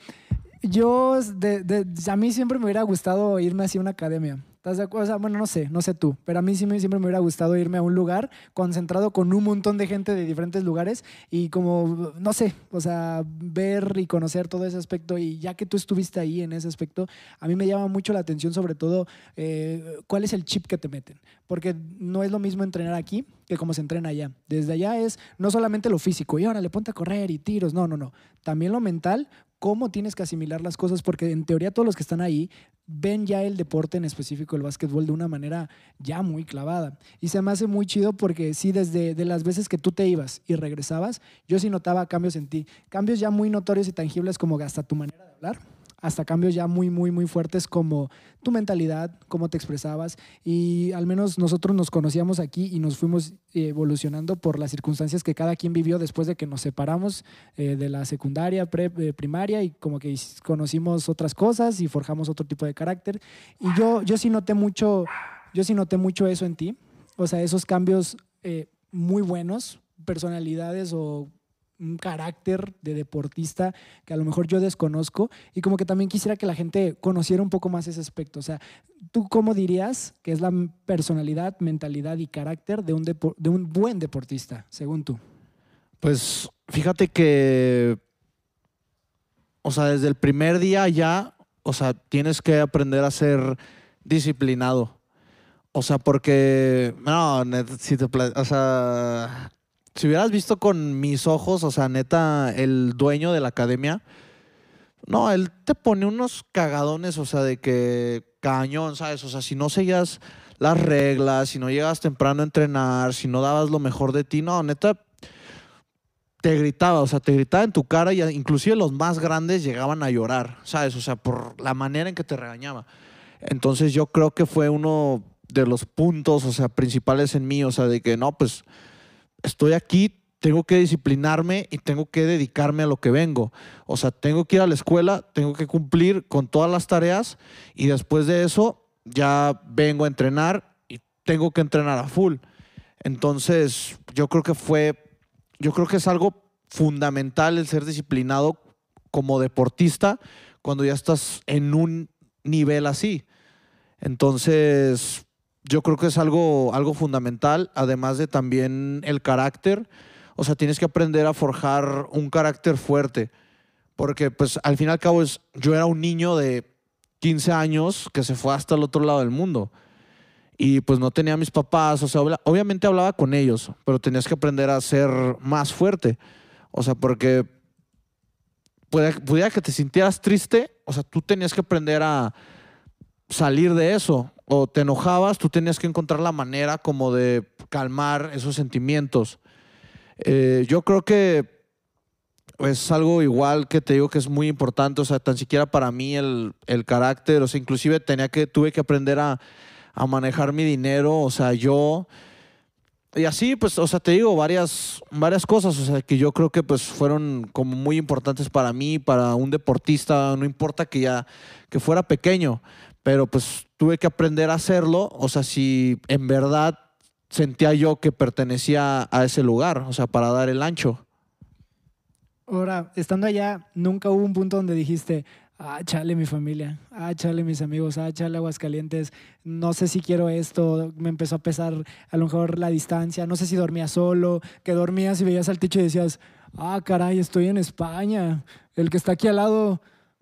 yo, de- de- a mí siempre me hubiera gustado irme hacia una academia. ¿Estás de acuerdo? O sea, bueno, no sé, no sé tú, pero a mí sí siempre me hubiera gustado irme a un lugar concentrado con un montón de gente de diferentes lugares y como, no sé, o sea, ver y conocer todo ese aspecto y ya que tú estuviste ahí en ese aspecto, a mí me llama mucho la atención sobre todo eh, cuál es el chip que te meten, porque no es lo mismo entrenar aquí que como se entrena allá. Desde allá es no solamente lo físico, y ahora le ponte a correr y tiros, no, no, no, también lo mental, cómo tienes que asimilar las cosas, porque en teoría todos los que están ahí ven ya el deporte en específico, el básquetbol, de una manera ya muy clavada. Y se me hace muy chido porque sí, desde de las veces que tú te ibas y regresabas, yo sí notaba cambios en ti. Cambios ya muy notorios y tangibles como hasta tu manera de hablar, hasta cambios ya muy, muy, muy fuertes como tu mentalidad, cómo te expresabas. Y al menos nosotros nos conocíamos aquí y nos fuimos evolucionando por las circunstancias que cada quien vivió después de que nos separamos eh, de la secundaria, pre- eh, primaria y como que conocimos otras cosas y forjamos otro tipo de carácter. Y yo, yo sí noté mucho, yo sí noté mucho eso en ti. O sea, esos cambios eh, muy buenos, personalidades o un carácter de deportista que a lo mejor yo desconozco y como que también quisiera que la gente conociera un poco más ese aspecto. O sea, ¿tú cómo dirías que es la personalidad, mentalidad y carácter de un, de un buen deportista, según tú? Pues fíjate que, o sea, desde el primer día ya, o sea, tienes que aprender a ser disciplinado. O sea, porque, no, si o sea, si hubieras visto con mis ojos, o sea, neta, el dueño de la academia, no, él te pone unos cagadones, o sea, de que cañón, ¿sabes? O sea, si no seguías las reglas, si no llegas temprano a entrenar, si no dabas lo mejor de ti, no, neta, te gritaba, o sea, te gritaba en tu cara y inclusive los más grandes llegaban a llorar, ¿sabes? O sea, por la manera en que te regañaba. Entonces yo creo que fue uno de los puntos, o sea, principales en mí, o sea, de que no, pues estoy aquí, tengo que disciplinarme y tengo que dedicarme a lo que vengo. O sea, tengo que ir a la escuela, tengo que cumplir con todas las tareas y después de eso ya vengo a entrenar y tengo que entrenar a full. Entonces, yo creo que fue, yo creo que es algo fundamental el ser disciplinado como deportista cuando ya estás en un nivel así. Entonces, yo creo que es algo, algo fundamental, además de también el carácter. O sea, tienes que aprender a forjar un carácter fuerte. Porque, pues, al fin y al cabo, es, yo era un niño de 15 años que se fue hasta el otro lado del mundo. Y pues no tenía a mis papás, o sea, obviamente hablaba con ellos, pero tenías que aprender a ser más fuerte. O sea, porque pudiera que te sintieras triste, o sea, tú tenías que aprender a salir de eso. O te enojabas, tú tenías que encontrar la manera como de calmar esos sentimientos. Eh, yo creo que es algo igual que te digo que es muy importante, o sea, tan siquiera para mí el, el carácter, o sea, inclusive tenía que, tuve que aprender a, a manejar mi dinero, o sea, yo... Y así, pues, o sea, te digo varias, varias cosas, o sea, que yo creo que pues fueron como muy importantes para mí, para un deportista, no importa que ya, que fuera pequeño, pero pues tuve que aprender a hacerlo, o sea, si en verdad sentía yo que pertenecía a ese lugar, o sea, para dar el ancho. Ahora, estando allá, nunca hubo un punto donde dijiste, ah, chale mi familia, ah, chale mis amigos, ah, chale Aguascalientes, no sé si quiero esto, me empezó a pesar a lo mejor la distancia, no sé si dormía solo, que dormías y veías al techo y decías, ah, caray, estoy en España, el que está aquí al lado,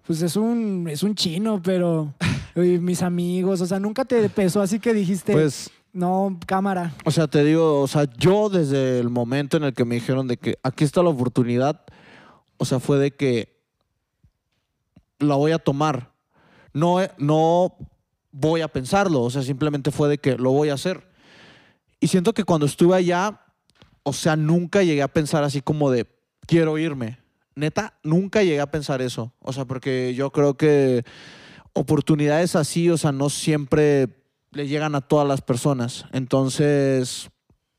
pues es un, es un chino, pero y mis amigos, o sea, nunca te pesó así que dijiste, Pues no, cámara. O sea, te digo, o sea, yo desde el momento en el que me dijeron de que aquí está la oportunidad, o sea, fue de que la voy a tomar. No, no voy a pensarlo, o sea, simplemente fue de que lo voy a hacer. Y siento que cuando estuve allá, o sea, nunca llegué a pensar así como de, quiero irme. Neta, nunca llegué a pensar eso. O sea, porque yo creo que oportunidades así, o sea, no siempre le llegan a todas las personas. Entonces,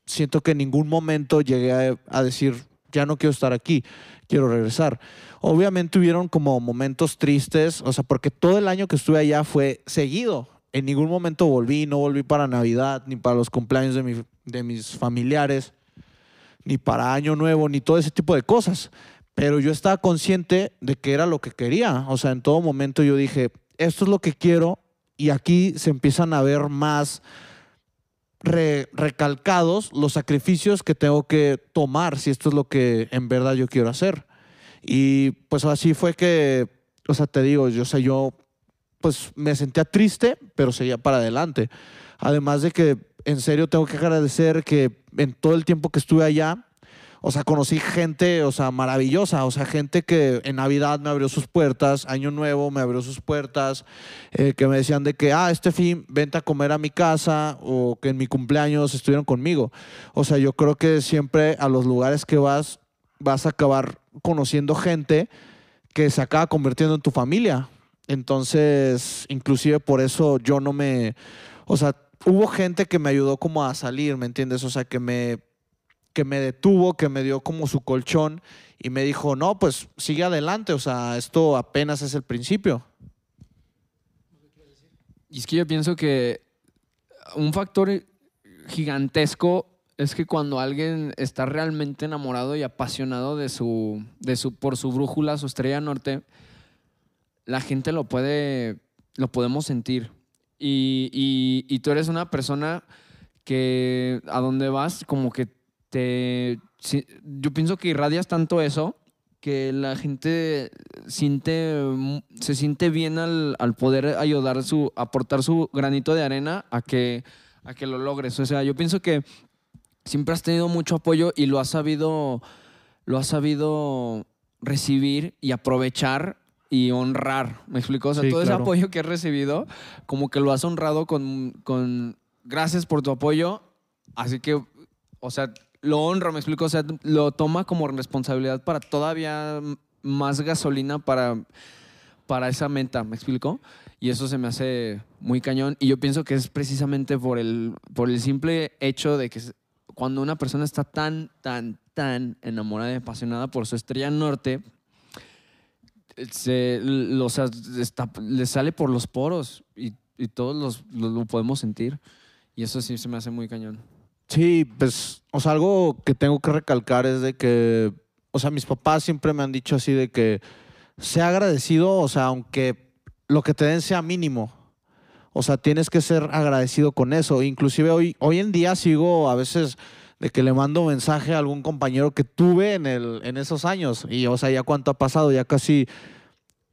siento que en ningún momento llegué a, decir, ya no quiero estar aquí, quiero regresar. Obviamente hubieron como momentos tristes, o sea, porque todo el año que estuve allá fue seguido. en ningún momento volví, no volví para Navidad, ni para los cumpleaños de, mi- de mis familiares, ni para Año Nuevo, ni todo ese tipo de cosas. Pero yo estaba consciente de que era lo que quería. O sea, en todo momento yo dije, esto es lo que quiero y aquí se empiezan a ver más re- recalcados los sacrificios que tengo que tomar si esto es lo que en verdad yo quiero hacer. Y pues así fue que, o sea, te digo, yo, o sea, yo pues me sentía triste, pero seguía para adelante. Además de que en serio tengo que agradecer que en todo el tiempo que estuve allá, o sea, conocí gente, o sea, maravillosa, o sea, gente que en Navidad me abrió sus puertas, Año Nuevo me abrió sus puertas, eh, que me decían de que, ah, este fin, vente a comer a mi casa, o que en mi cumpleaños estuvieron conmigo. O sea, yo creo que siempre a los lugares que vas, vas a acabar conociendo gente que se acaba convirtiendo en tu familia. Entonces, inclusive por eso yo no me, o sea, hubo gente que me ayudó como a salir, ¿me entiendes? O sea, que me, que me detuvo, que me dio como su colchón y me dijo, no, pues sigue adelante, o sea, esto apenas es el principio. Y es que yo pienso que un factor gigantesco es que cuando alguien está realmente enamorado y apasionado de su, de su, por su brújula, su estrella norte, la gente lo puede, lo podemos sentir. Y, y- y tú eres una persona que a donde vas, como que te... si- yo pienso que irradias tanto eso que la gente siente, mm, se siente bien al, al poder ayudar su, aportar su granito de arena a que, a que lo logres. O sea, yo pienso que siempre has tenido mucho apoyo y lo has sabido, lo has sabido recibir y aprovechar y honrar. ¿Me explico? O sea, Sí, todo ese claro. apoyo que has recibido, como que lo has honrado con, con gracias por tu apoyo. Así que, o sea, lo honro, me explico. O sea, lo toma como responsabilidad para todavía más gasolina para, para esa meta, ¿me explico? Y eso se me hace muy cañón. Y yo pienso que es precisamente por el, por el simple hecho de que cuando una persona está tan, tan, tan enamorada y apasionada por su estrella norte, se, o sea, le sale por los poros y, y todos los, lo, lo podemos sentir. Y eso sí se me hace muy cañón. Sí, pues, o sea, algo que tengo que recalcar es de que, o sea, mis papás siempre me han dicho así de que sea agradecido, o sea, aunque lo que te den sea mínimo. O sea, tienes que ser agradecido con eso. Inclusive hoy, hoy en día sigo a veces de que le mando mensaje a algún compañero que tuve en, el, en esos años. Y, o sea, ya cuánto ha pasado, ya casi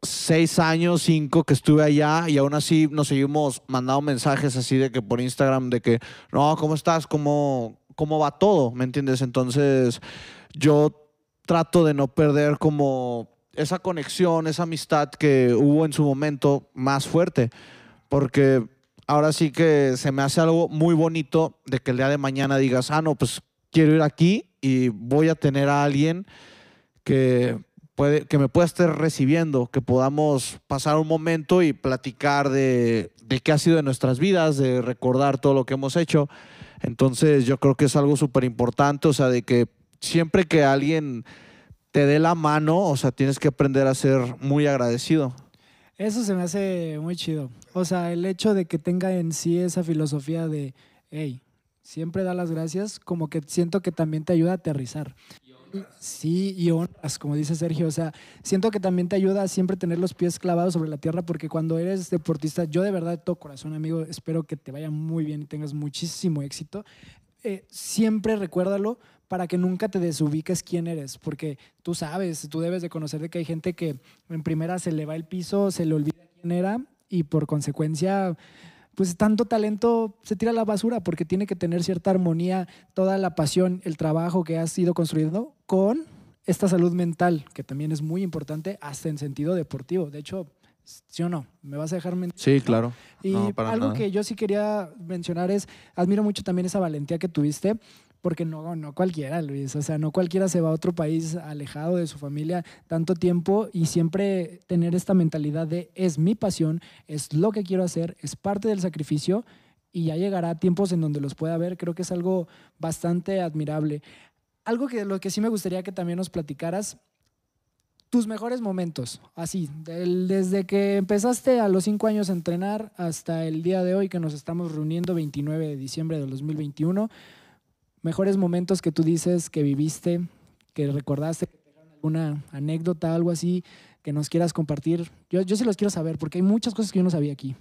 seis años, cinco que estuve allá y aún así nos seguimos mandando mensajes así de que por Instagram de que, no, ¿cómo estás? ¿Cómo, cómo va todo? ¿Me entiendes? Entonces yo trato de no perder como esa conexión, esa amistad que hubo en su momento más fuerte, porque ahora sí que se me hace algo muy bonito de que el día de mañana digas, ah, no, pues quiero ir aquí y voy a tener a alguien que, puede, que me pueda estar recibiendo, que podamos pasar un momento y platicar de, de qué ha sido de nuestras vidas, de recordar todo lo que hemos hecho. Entonces yo creo que es algo súper importante, o sea, de que siempre que alguien te dé la mano, o sea, tienes que aprender a ser muy agradecido. Eso se me hace muy chido. O sea, el hecho de que tenga en sí esa filosofía de, hey, siempre da las gracias, como que siento que también te ayuda a aterrizar. Sí, y honras, como dice Sergio. O sea, siento que también te ayuda siempre tener los pies clavados sobre la tierra, porque cuando eres deportista, yo de verdad de todo corazón, amigo, espero que te vaya muy bien y tengas muchísimo éxito. Eh, siempre recuérdalo para que nunca te desubiques quién eres, porque tú sabes, tú debes de conocer de que hay gente que en primera se le va el piso, se le olvida quién era y por consecuencia pues tanto talento se tira a la basura porque tiene que tener cierta armonía, toda la pasión, el trabajo que has ido construyendo con esta salud mental, que también es muy importante hasta en sentido deportivo. De hecho, ¿sí o no? ¿Me vas a dejar mentir? Sí, claro. Y No, para algo nada. que yo sí quería mencionar es, admiro mucho también esa valentía que tuviste, porque no, no cualquiera, Luis, o sea, no cualquiera se va a otro país alejado de su familia tanto tiempo y siempre tener esta mentalidad de es mi pasión, es lo que quiero hacer, es parte del sacrificio y ya llegará tiempos en donde los pueda ver, creo que es algo bastante admirable. Algo que lo que sí me gustaría que también nos platicaras, tus mejores momentos, así, del- desde que empezaste a los cinco años a entrenar hasta el día de hoy que nos estamos reuniendo, 29 de diciembre del 2021, mejores momentos que tú dices que viviste, que recordaste, que dejaron alguna anécdota, algo así, que nos quieras compartir. Yo, yo sí los quiero saber porque hay muchas cosas que yo no sabía aquí.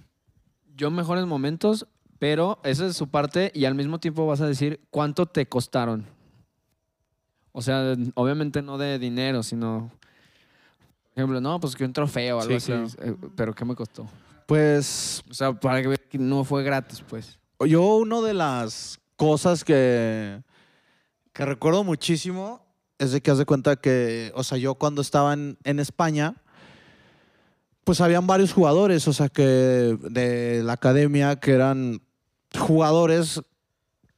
Yo mejores momentos, pero esa es su parte y al mismo tiempo vas a decir cuánto te costaron. O sea, obviamente no de dinero, sino, por ejemplo, no, pues que un trofeo o algo Sí, así. eh, Pero ¿qué me costó? Pues O sea, para que veas que no fue gratis, pues. yo una de las cosas que, que recuerdo muchísimo es de que haz de cuenta que, o sea, yo cuando estaba en, en España, pues habían varios jugadores, o sea, que de la academia que eran jugadores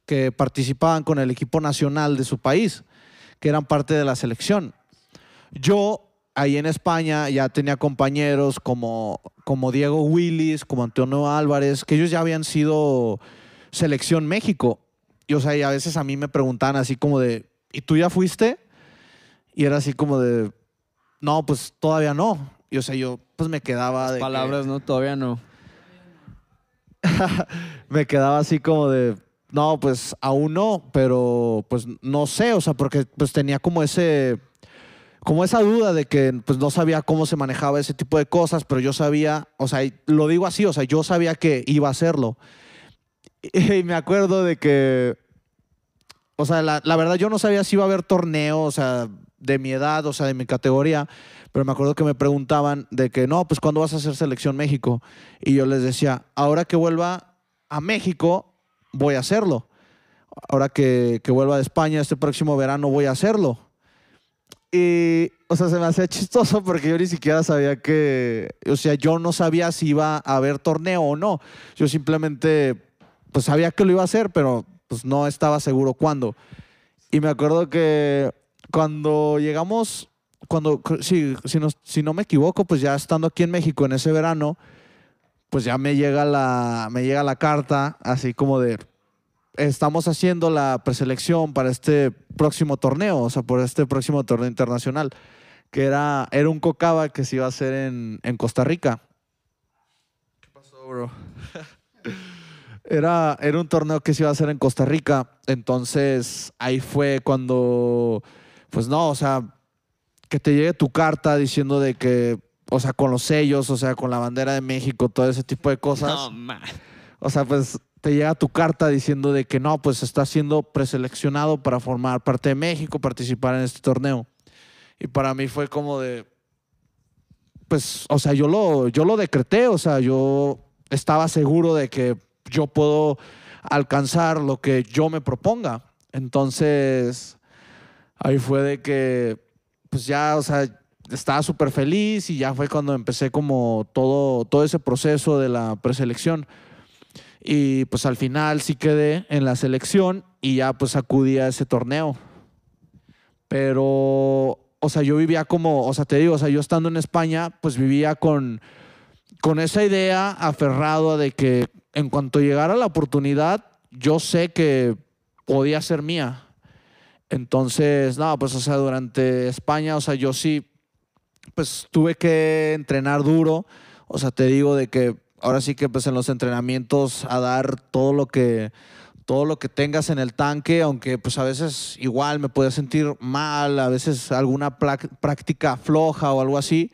que participaban con el equipo nacional de su país, que eran parte de la selección. Yo ahí en España ya tenía compañeros como, como Diego Willis, como Antonio Álvarez, que ellos ya habían sido selección México. Y o sea, y a veces a mí me preguntaban así como de, ¿y tú ya fuiste? Y era así como de, no, pues todavía no. Y o sea, yo pues me quedaba de... que- Palabras, ¿no? Todavía no. me quedaba así como de, no, pues aún no, pero pues no sé, o sea, porque pues tenía como ese, como esa duda de que pues no sabía cómo se manejaba ese tipo de cosas, pero yo sabía, o sea, lo digo así, o sea, yo sabía que iba a hacerlo. Y, me acuerdo de que, o sea, la, verdad yo no sabía si iba a haber torneo, o sea, de mi edad, o sea, de mi categoría, pero me acuerdo que me preguntaban de que, no, pues ¿cuándo vas a hacer selección México? Y yo les decía, ahora que vuelva a México, voy a hacerlo. Ahora que, que vuelva de España este próximo verano, voy a hacerlo. Y, o sea, se me hacía chistoso porque yo ni siquiera sabía que, o sea, yo no sabía si iba a haber torneo o no. Yo simplemente, pues sabía que lo iba a hacer, pero pues no estaba seguro cuándo. Y me acuerdo que cuando llegamos, cuando, si, si, no, si no me equivoco, pues ya estando aquí en México en ese verano, pues ya me llega la, me llega la carta así como de, estamos haciendo la preselección para este próximo torneo, o sea, por este próximo torneo internacional, que era, era un cocaba que se iba a hacer en, en Costa Rica. ¿Qué pasó, bro? Era, era un torneo que se iba a hacer en Costa Rica, entonces ahí fue cuando, pues no, o sea, que te llegue tu carta diciendo de que, o sea, con los sellos, o sea, con la bandera de México, todo ese tipo de cosas. man. O sea, pues te llega tu carta diciendo de que no, pues está siendo preseleccionado para formar parte de México, participar en este torneo. Y para mí fue como de, pues, o sea, yo lo, yo lo decreté, o sea, yo estaba seguro de que yo puedo alcanzar lo que yo me proponga. Entonces, ahí fue de que, pues ya, o sea, estaba súper feliz y ya fue cuando empecé como todo, todo ese proceso de la preselección. Y pues al final sí quedé en la selección y ya pues acudí a ese torneo. Pero, o sea, yo vivía como, o sea, te digo, o sea, yo estando en España, pues vivía con, con esa idea aferrado de que en cuanto llegara la oportunidad, yo sé que podía ser mía. Entonces, no, pues, o sea, durante España, o sea, yo sí, pues tuve que entrenar duro. O sea, te digo de que ahora sí que pues en los entrenamientos a dar todo lo que todo lo que tengas en el tanque, aunque pues a veces igual me podía sentir mal, a veces alguna práctica floja o algo así,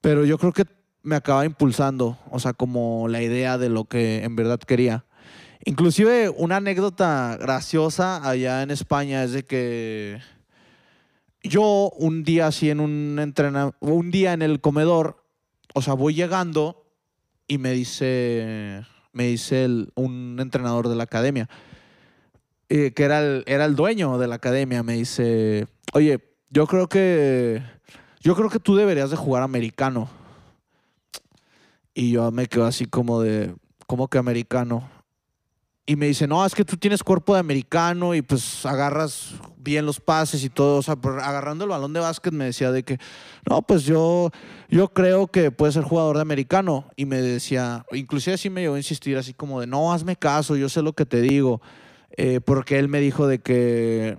pero yo creo que me acaba impulsando, o sea, como la idea de lo que en verdad quería. Inclusive una anécdota graciosa allá en España es de que yo un día así en un entrena un día en el comedor, o sea, voy llegando y me dice me dice un entrenador de la academia eh, que era el, era el dueño de la academia, me dice, "Oye, yo creo que yo creo que tú deberías de jugar americano." Y yo me quedo así como de, ¿cómo que americano? Y me dice, no, es que tú tienes cuerpo de americano y pues agarras bien los pases y todo. O sea, agarrando el balón de básquet me decía de que, no, pues yo, yo creo que puedes ser jugador de americano. Y me decía, inclusive así me llegó a insistir así como de, no, hazme caso, yo sé lo que te digo. Eh, porque él me dijo de que,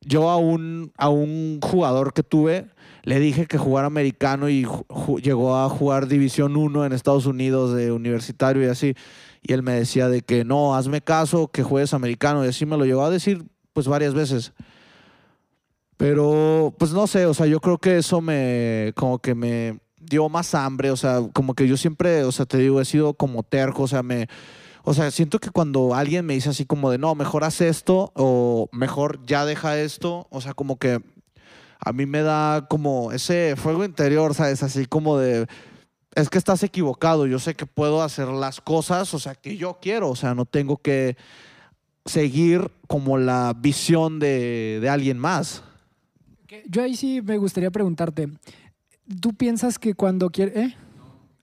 yo a un, a un jugador que tuve le dije que jugara americano y llegó a jugar División 1 en Estados Unidos de universitario y así. Y él me decía de que no, hazme caso, que juegues americano. Y así me lo llegó a decir pues varias veces. Pero pues no sé, o sea, yo creo que eso me como que me dio más hambre, o sea, como que yo siempre, o sea, te digo, he sido como terco, o sea, me o sea, siento que cuando alguien me dice así como de, no, mejor haz esto o mejor ya deja esto, o sea, como que a mí me da como ese fuego interior, ¿sabes? Así como de, es que estás equivocado, yo sé que puedo hacer las cosas, o sea, que yo quiero, o sea, no tengo que seguir como la visión de, alguien más. Yo ahí sí me gustaría preguntarte, ¿tú piensas que cuando quieres... ¿eh?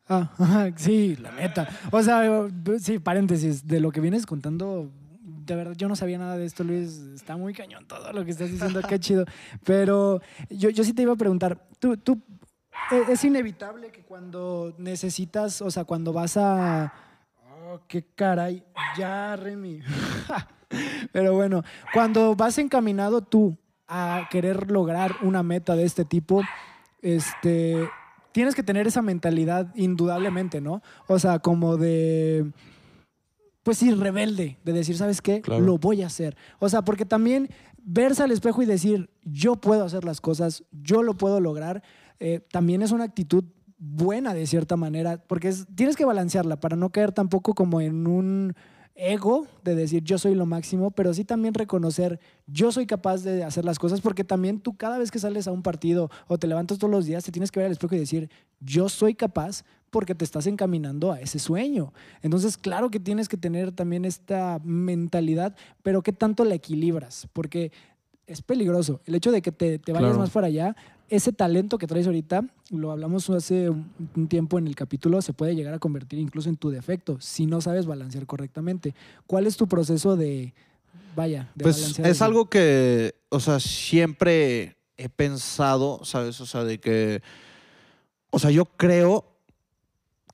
Ah, sí, la neta. O sea, sí, paréntesis, de lo que vienes contando, de verdad yo no sabía nada de esto, Luis. Está muy cañón todo lo que estás diciendo, qué chido. Pero yo, yo sí te iba a preguntar, tú, tú, e, es inevitable que cuando necesitas, o sea, cuando vas a... Oh, qué caray, ya, Remy. Pero bueno, cuando vas encaminado tú a querer lograr una meta de este tipo, este, tienes que tener esa mentalidad indudablemente, ¿no? O sea, como de, pues sí, rebelde, de decir, ¿sabes qué? Lo voy a hacer. O sea, porque también verse al espejo y decir, yo puedo hacer las cosas, yo lo puedo lograr, eh, también es una actitud buena de cierta manera, porque tienes que balancearla para no caer tampoco como en un ego de decir yo soy lo máximo, pero sí también reconocer yo soy capaz de hacer las cosas, porque también tú cada vez que sales a un partido o te levantas todos los días, te tienes que ver al espejo y decir yo soy capaz porque te estás encaminando a ese sueño. Entonces, claro que tienes que tener también esta mentalidad, pero ¿qué tanto la equilibras? Porque es peligroso. El hecho de que te, vayas más para allá ese talento que traes ahorita, lo hablamos hace un tiempo en el capítulo, se puede llegar a convertir incluso en tu defecto si no sabes balancear correctamente. ¿Cuál es tu proceso de, vaya, de pues Es algo que, o sea, siempre he pensado, ¿sabes? O sea, de que, o sea, yo creo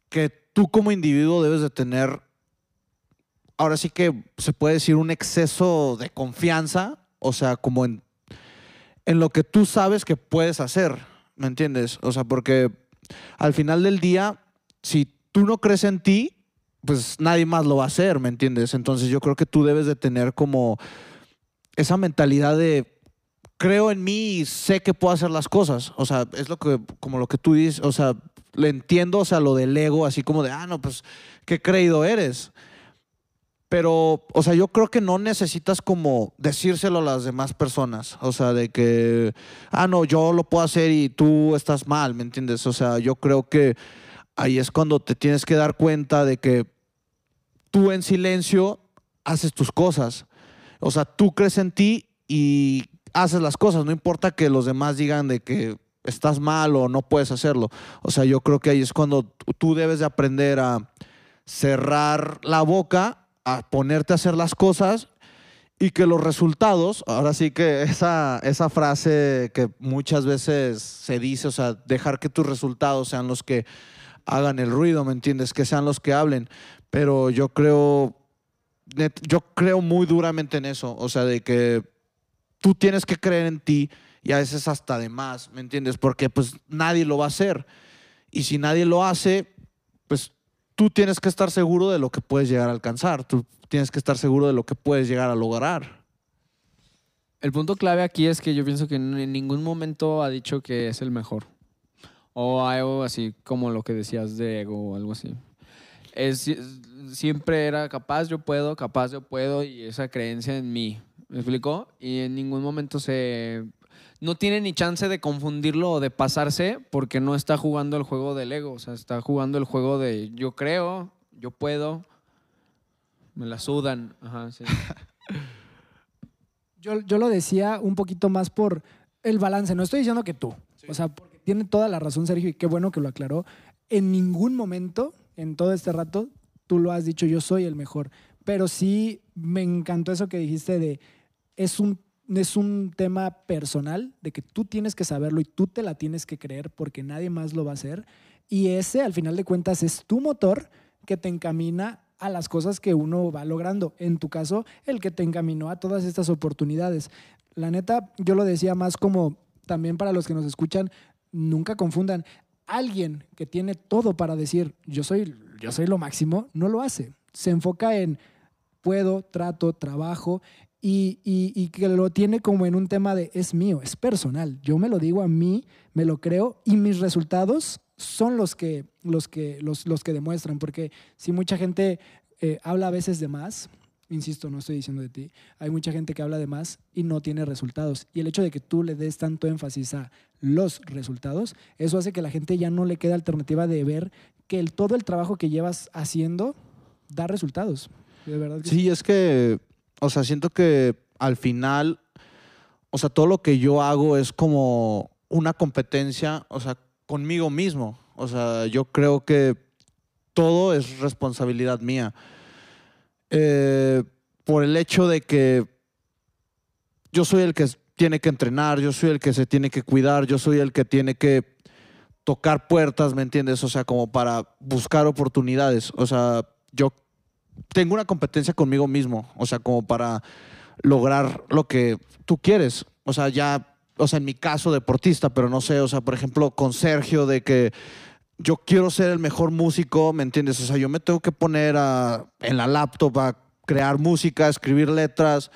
que tú como individuo debes de tener, ahora sí que se puede decir un exceso de confianza, o sea, como en en lo que tú sabes que puedes hacer, ¿me entiendes? O sea, porque al final del día, si tú no crees en ti, pues nadie más lo va a hacer, ¿me entiendes? Entonces yo creo que tú debes de tener como esa mentalidad de creo en mí y sé que puedo hacer las cosas. O sea, es lo que, como lo que tú dices, o sea, le entiendo, o sea, lo del ego, así como de, ah, no, pues, qué creído eres. Pero, o sea, yo creo que no necesitas como decírselo a las demás personas. O sea, de que, ah, no, yo lo puedo hacer y tú estás mal, ¿me entiendes? O sea, yo creo que ahí es cuando te tienes que dar cuenta de que tú en silencio haces tus cosas. O sea, tú crees en ti y haces las cosas. No importa que los demás digan de que estás mal o no puedes hacerlo. O sea, yo creo que ahí es cuando tú debes de aprender a cerrar la boca a ponerte a hacer las cosas y que los resultados, ahora sí que esa, esa frase que muchas veces se dice, o sea, dejar que tus resultados sean los que hagan el ruido, ¿me entiendes? Que sean los que hablen. Pero yo creo, yo creo muy duramente en eso, o sea, de que tú tienes que creer en ti y a veces hasta de más, ¿me entiendes? Porque pues nadie lo va a hacer. Y si nadie lo hace, pues tú tienes que estar seguro de lo que puedes llegar a alcanzar, tú tienes que estar seguro de lo que puedes llegar a lograr. El punto clave aquí es que yo pienso que en ningún momento ha dicho que es el mejor. O algo así como lo que decías de ego o algo así. Es, siempre era capaz, yo puedo, capaz, yo puedo, y esa creencia en mí. ¿Me explicó? Y en ningún momento se no tiene ni chance de confundirlo o de pasarse porque no está jugando el juego del ego, o sea, está jugando el juego de yo creo, yo puedo, me la sudan. yo, yo lo decía un poquito más por el balance, no estoy diciendo que tú, o sea, porque tiene toda la razón Sergio y qué bueno que lo aclaró. En ningún momento, en todo este rato, tú lo has dicho, yo soy el mejor, pero sí me encantó eso que dijiste de es un es un tema personal de que tú tienes que saberlo y tú te la tienes que creer porque nadie más lo va a hacer. Y ese, al final de cuentas, es tu motor que te encamina a las cosas que uno va logrando. En tu caso, el que te encaminó a todas estas oportunidades. La neta, yo lo decía más como también para los que nos escuchan, nunca confundan. Alguien que tiene todo para decir yo soy, yo soy lo máximo, no lo hace. Se enfoca en puedo, trato, trabajo y, y- y que lo tiene como en un tema de es mío, es personal. Yo me lo digo a mí, me lo creo y mis resultados son los que, los que, los, los que demuestran. Porque si mucha gente eh, habla a veces de más, insisto, no estoy diciendo de ti, hay mucha gente que habla de más y no tiene resultados. Y el hecho de que tú le des tanto énfasis a los resultados, eso hace que la gente ya no le quede alternativa de ver que el, todo el trabajo que llevas haciendo da resultados. De verdad que Sí, es que, o sea, siento que al final, o sea, todo lo que yo hago es como una competencia, o sea, conmigo mismo. O sea, yo creo que todo es responsabilidad mía. Eh, por el hecho de que yo soy el que tiene que entrenar, yo soy el que se tiene que cuidar, yo soy el que tiene que tocar puertas, ¿me entiendes? O sea, como para buscar oportunidades. O sea, yo tengo una competencia conmigo mismo, o sea, como para lograr lo que tú quieres. O sea, ya, o sea, en mi caso deportista, pero no sé, o sea, por ejemplo, con Sergio, de que yo quiero ser el mejor músico, ¿me entiendes? O sea, yo me tengo que poner a- en la laptop a crear música, escribir letras,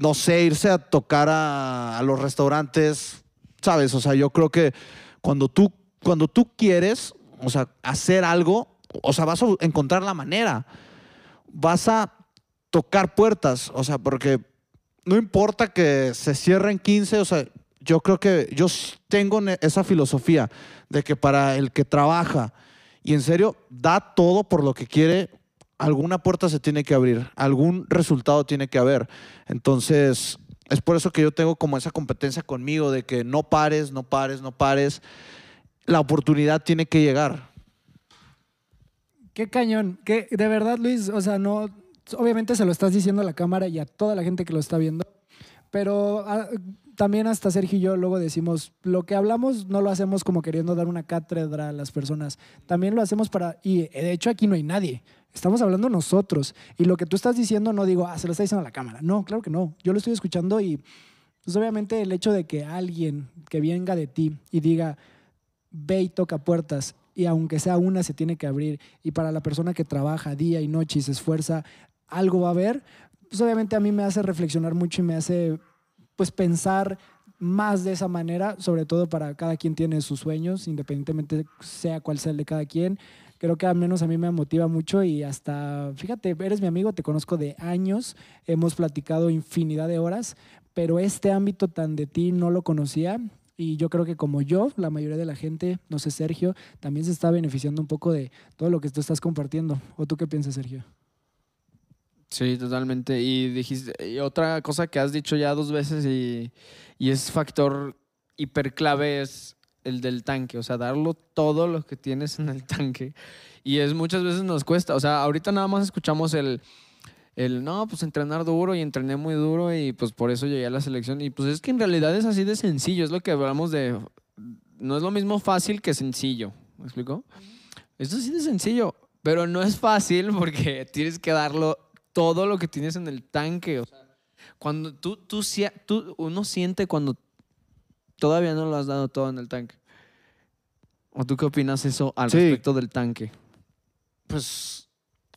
no sé, irse a tocar a, a los restaurantes, ¿sabes? O sea, yo creo que cuando tú, cuando tú quieres, o sea, hacer algo, o sea, vas a encontrar la manera. Vas a tocar puertas, o sea, porque no importa que se cierren 15, o sea, yo creo que yo tengo esa filosofía de que para el que trabaja y en serio da todo por lo que quiere, alguna puerta se tiene que abrir, algún resultado tiene que haber. Entonces, es por eso que yo tengo como esa competencia conmigo de que no pares, no pares, no pares. La oportunidad tiene que llegar. Qué cañón. Que de verdad, Luis, o sea, no. Obviamente se lo estás diciendo a la cámara y a toda la gente que lo está viendo. Pero ah, también hasta Sergio y yo luego decimos, lo que hablamos no lo hacemos como queriendo dar una cátedra a las personas. También lo hacemos para. Y de hecho aquí no hay nadie. Estamos hablando nosotros. Y lo que tú estás diciendo no digo, ah, se lo está diciendo a la cámara. No, claro que no. Yo lo estoy escuchando y. Pues obviamente el hecho de que alguien que venga de ti y diga, ve y toca puertas y aunque sea una se tiene que abrir. Y para la persona que trabaja día y noche y se esfuerza, algo va a haber, pues obviamente a mí me hace reflexionar mucho y me hace pues pensar más de esa manera, sobre todo para cada quien tiene sus sueños, independientemente sea cual sea el de cada quien. Creo que al menos a mí me motiva mucho y hasta, fíjate, eres mi amigo, te conozco de años, hemos platicado infinidad de horas, pero este ámbito tan de ti no lo conocía y yo creo que como yo, la mayoría de la gente, no sé, Sergio, también se está beneficiando un poco de todo lo que tú estás compartiendo. ¿O tú qué piensas, Sergio? Sí, totalmente. Y dijiste, otra cosa que has dicho ya dos veces y, y es factor hiperclave es el del tanque, o sea, darlo todo lo que tienes en el tanque. Y es muchas veces nos cuesta, o sea, ahorita nada más escuchamos el, el, no, pues entrenar duro y entrené muy duro y pues por eso llegué a la selección. Y pues es que en realidad es así de sencillo, es lo que hablamos de, no es lo mismo fácil que sencillo, ¿me explico? Es así de sencillo, pero no es fácil porque tienes que darlo todo lo que tienes en el tanque. O sea, cuando tú, tú, uno siente cuando todavía no lo has dado todo en el tanque. ¿O tú qué opinas eso al Sí. respecto del tanque? Pues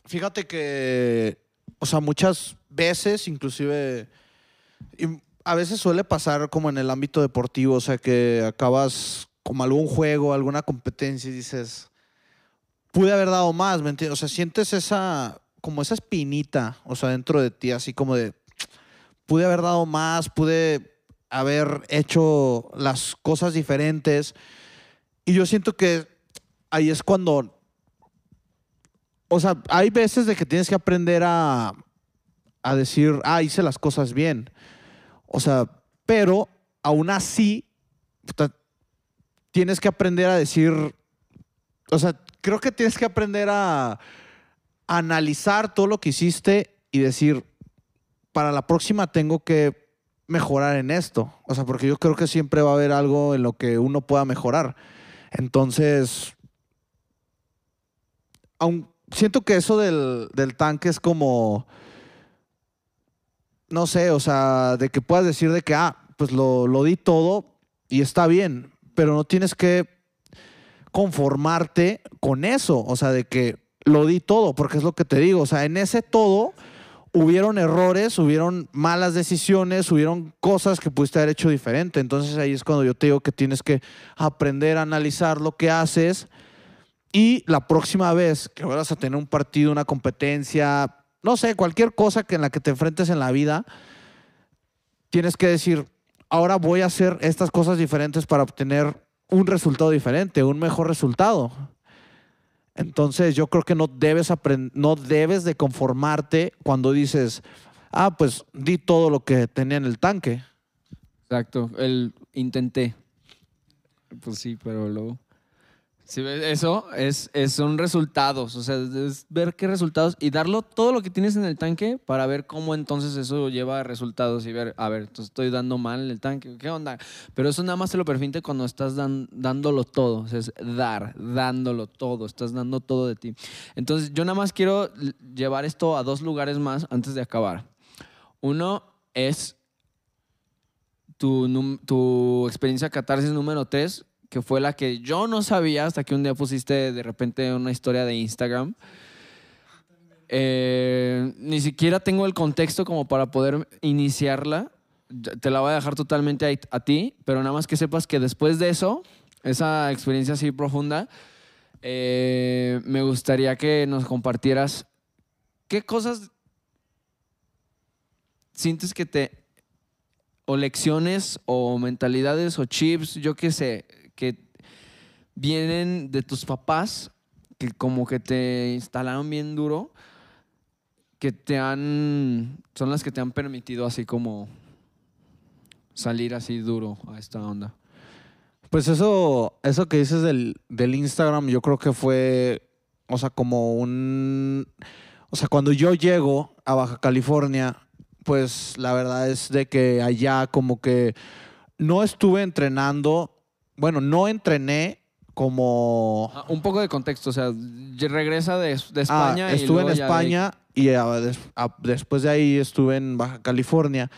fíjate que, o sea, muchas veces, inclusive, a veces suele pasar como en el ámbito deportivo, o sea, que acabas como algún juego, alguna competencia y dices, pude haber dado más, ¿me entiendes? O sea, sientes esa, como esa espinita, o sea, dentro de ti, así como de, pude haber dado más, pude haber hecho las cosas diferentes. Y yo siento que ahí es cuando o sea, hay veces de que tienes que aprender a, a decir, ah, hice las cosas bien. O sea, pero aún así, tienes que aprender a decir, o sea, creo que tienes que aprender a, analizar todo lo que hiciste y decir, para la próxima tengo que mejorar en esto. O sea, porque yo creo que siempre va a haber algo en lo que uno pueda mejorar. Entonces, aun siento que eso del, del tanque es como. no sé, o sea, de que puedas decir de que, ah, pues lo, di todo y está bien, pero no tienes que conformarte con eso, o sea, de que lo di todo, porque es lo que te digo, o sea, en ese todo hubieron errores, hubieron malas decisiones, hubieron cosas que pudiste haber hecho diferente. Entonces ahí es cuando yo te digo que tienes que aprender a analizar lo que haces y la próxima vez que vayas a tener un partido, una competencia, no sé, cualquier cosa que en la que te enfrentes en la vida, tienes que decir, ahora voy a hacer estas cosas diferentes para obtener un resultado diferente, un mejor resultado. Entonces yo creo que no debes, no debes de conformarte cuando dices, ah, pues di todo lo que tenía en el tanque. Exacto, el intenté. Pues sí, pero luego... Sí, eso es, son resultados, o sea, es ver qué resultados y darlo todo lo que tienes en el tanque para ver cómo entonces eso lleva a resultados y ver, a ver, estoy dando mal el tanque, ¿qué onda? Pero eso nada más te lo permite cuando estás dándolo todo, o sea, es dar, dándolo todo, estás dando todo de ti. Entonces, yo nada más quiero llevar esto a dos lugares más antes de acabar. Uno es tu, tu experiencia catarsis número tres, que fue la que yo no sabía hasta que un día pusiste de repente una historia de Instagram. Eh, ni siquiera tengo el contexto como para poder iniciarla. Te la voy a dejar totalmente a, ti, pero nada más que sepas que después de eso, esa experiencia así profunda, eh, me gustaría que nos compartieras qué cosas sientes que te o lecciones o mentalidades o chips, yo qué sé, que vienen de tus papás, que como que te instalaron bien duro, que te han, son las que te han permitido así como salir así duro a esta onda. Pues eso, eso que dices del, del Instagram, yo creo que fue, o sea, como un, o sea, cuando yo llego a Baja California, pues la verdad es de que allá como que no estuve entrenando bueno, no entrené como... Ah, un poco de contexto, o sea, regresa de, de ah, España. estuve en España y después de ahí estuve en Baja California.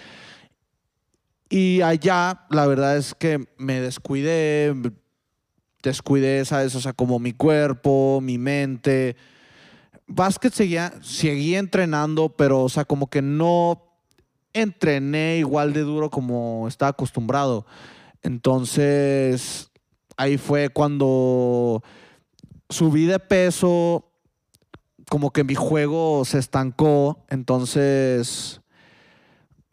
Y allá, la verdad es que me descuidé, descuidé, ¿sabes? O sea, como mi cuerpo, mi mente. Básquet seguía, seguía entrenando, pero, o sea, como que no entrené igual de duro como estaba acostumbrado. Entonces, ahí fue cuando subí de peso, como que mi juego se estancó, entonces,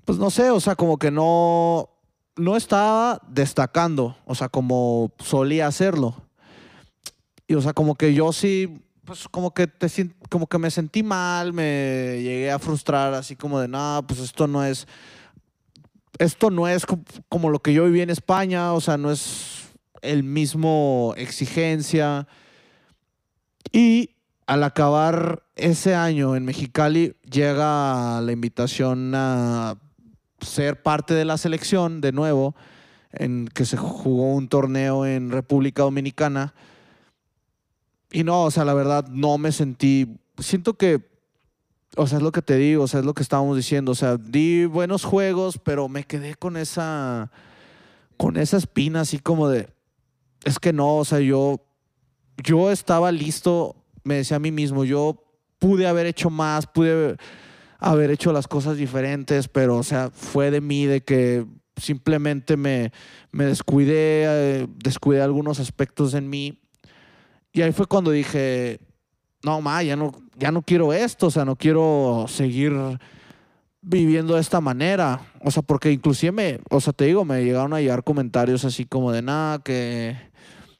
pues no sé, o sea, como que no, no estaba destacando, o sea, como solía hacerlo. Y, o sea, como que yo sí, pues como que, te, como que me sentí mal, me llegué a frustrar, así como de, no, pues esto no es esto no es como lo que yo viví en España, o sea, no es el mismo exigencia. Y al acabar ese año en Mexicali, llega la invitación a ser parte de la selección de nuevo, en que se jugó un torneo en República Dominicana. Y no, o sea, la verdad no me sentí, siento que o sea, es lo que te digo, o sea, es lo que estábamos diciendo. O sea, di buenos juegos, pero me quedé con esa. con esa espina así como de. Es que no, o sea, yo. Yo estaba listo, me decía a mí mismo, yo pude haber hecho más, pude haber hecho las cosas diferentes, pero, o sea, fue de mí de que simplemente me, me descuidé, eh, descuidé algunos aspectos en mí. Y ahí fue cuando dije, no, ma, ya no, ya no quiero esto, o sea, no quiero seguir viviendo de esta manera. O sea, porque inclusive me, o sea, te digo, me llegaron a llegar comentarios así como de nada, que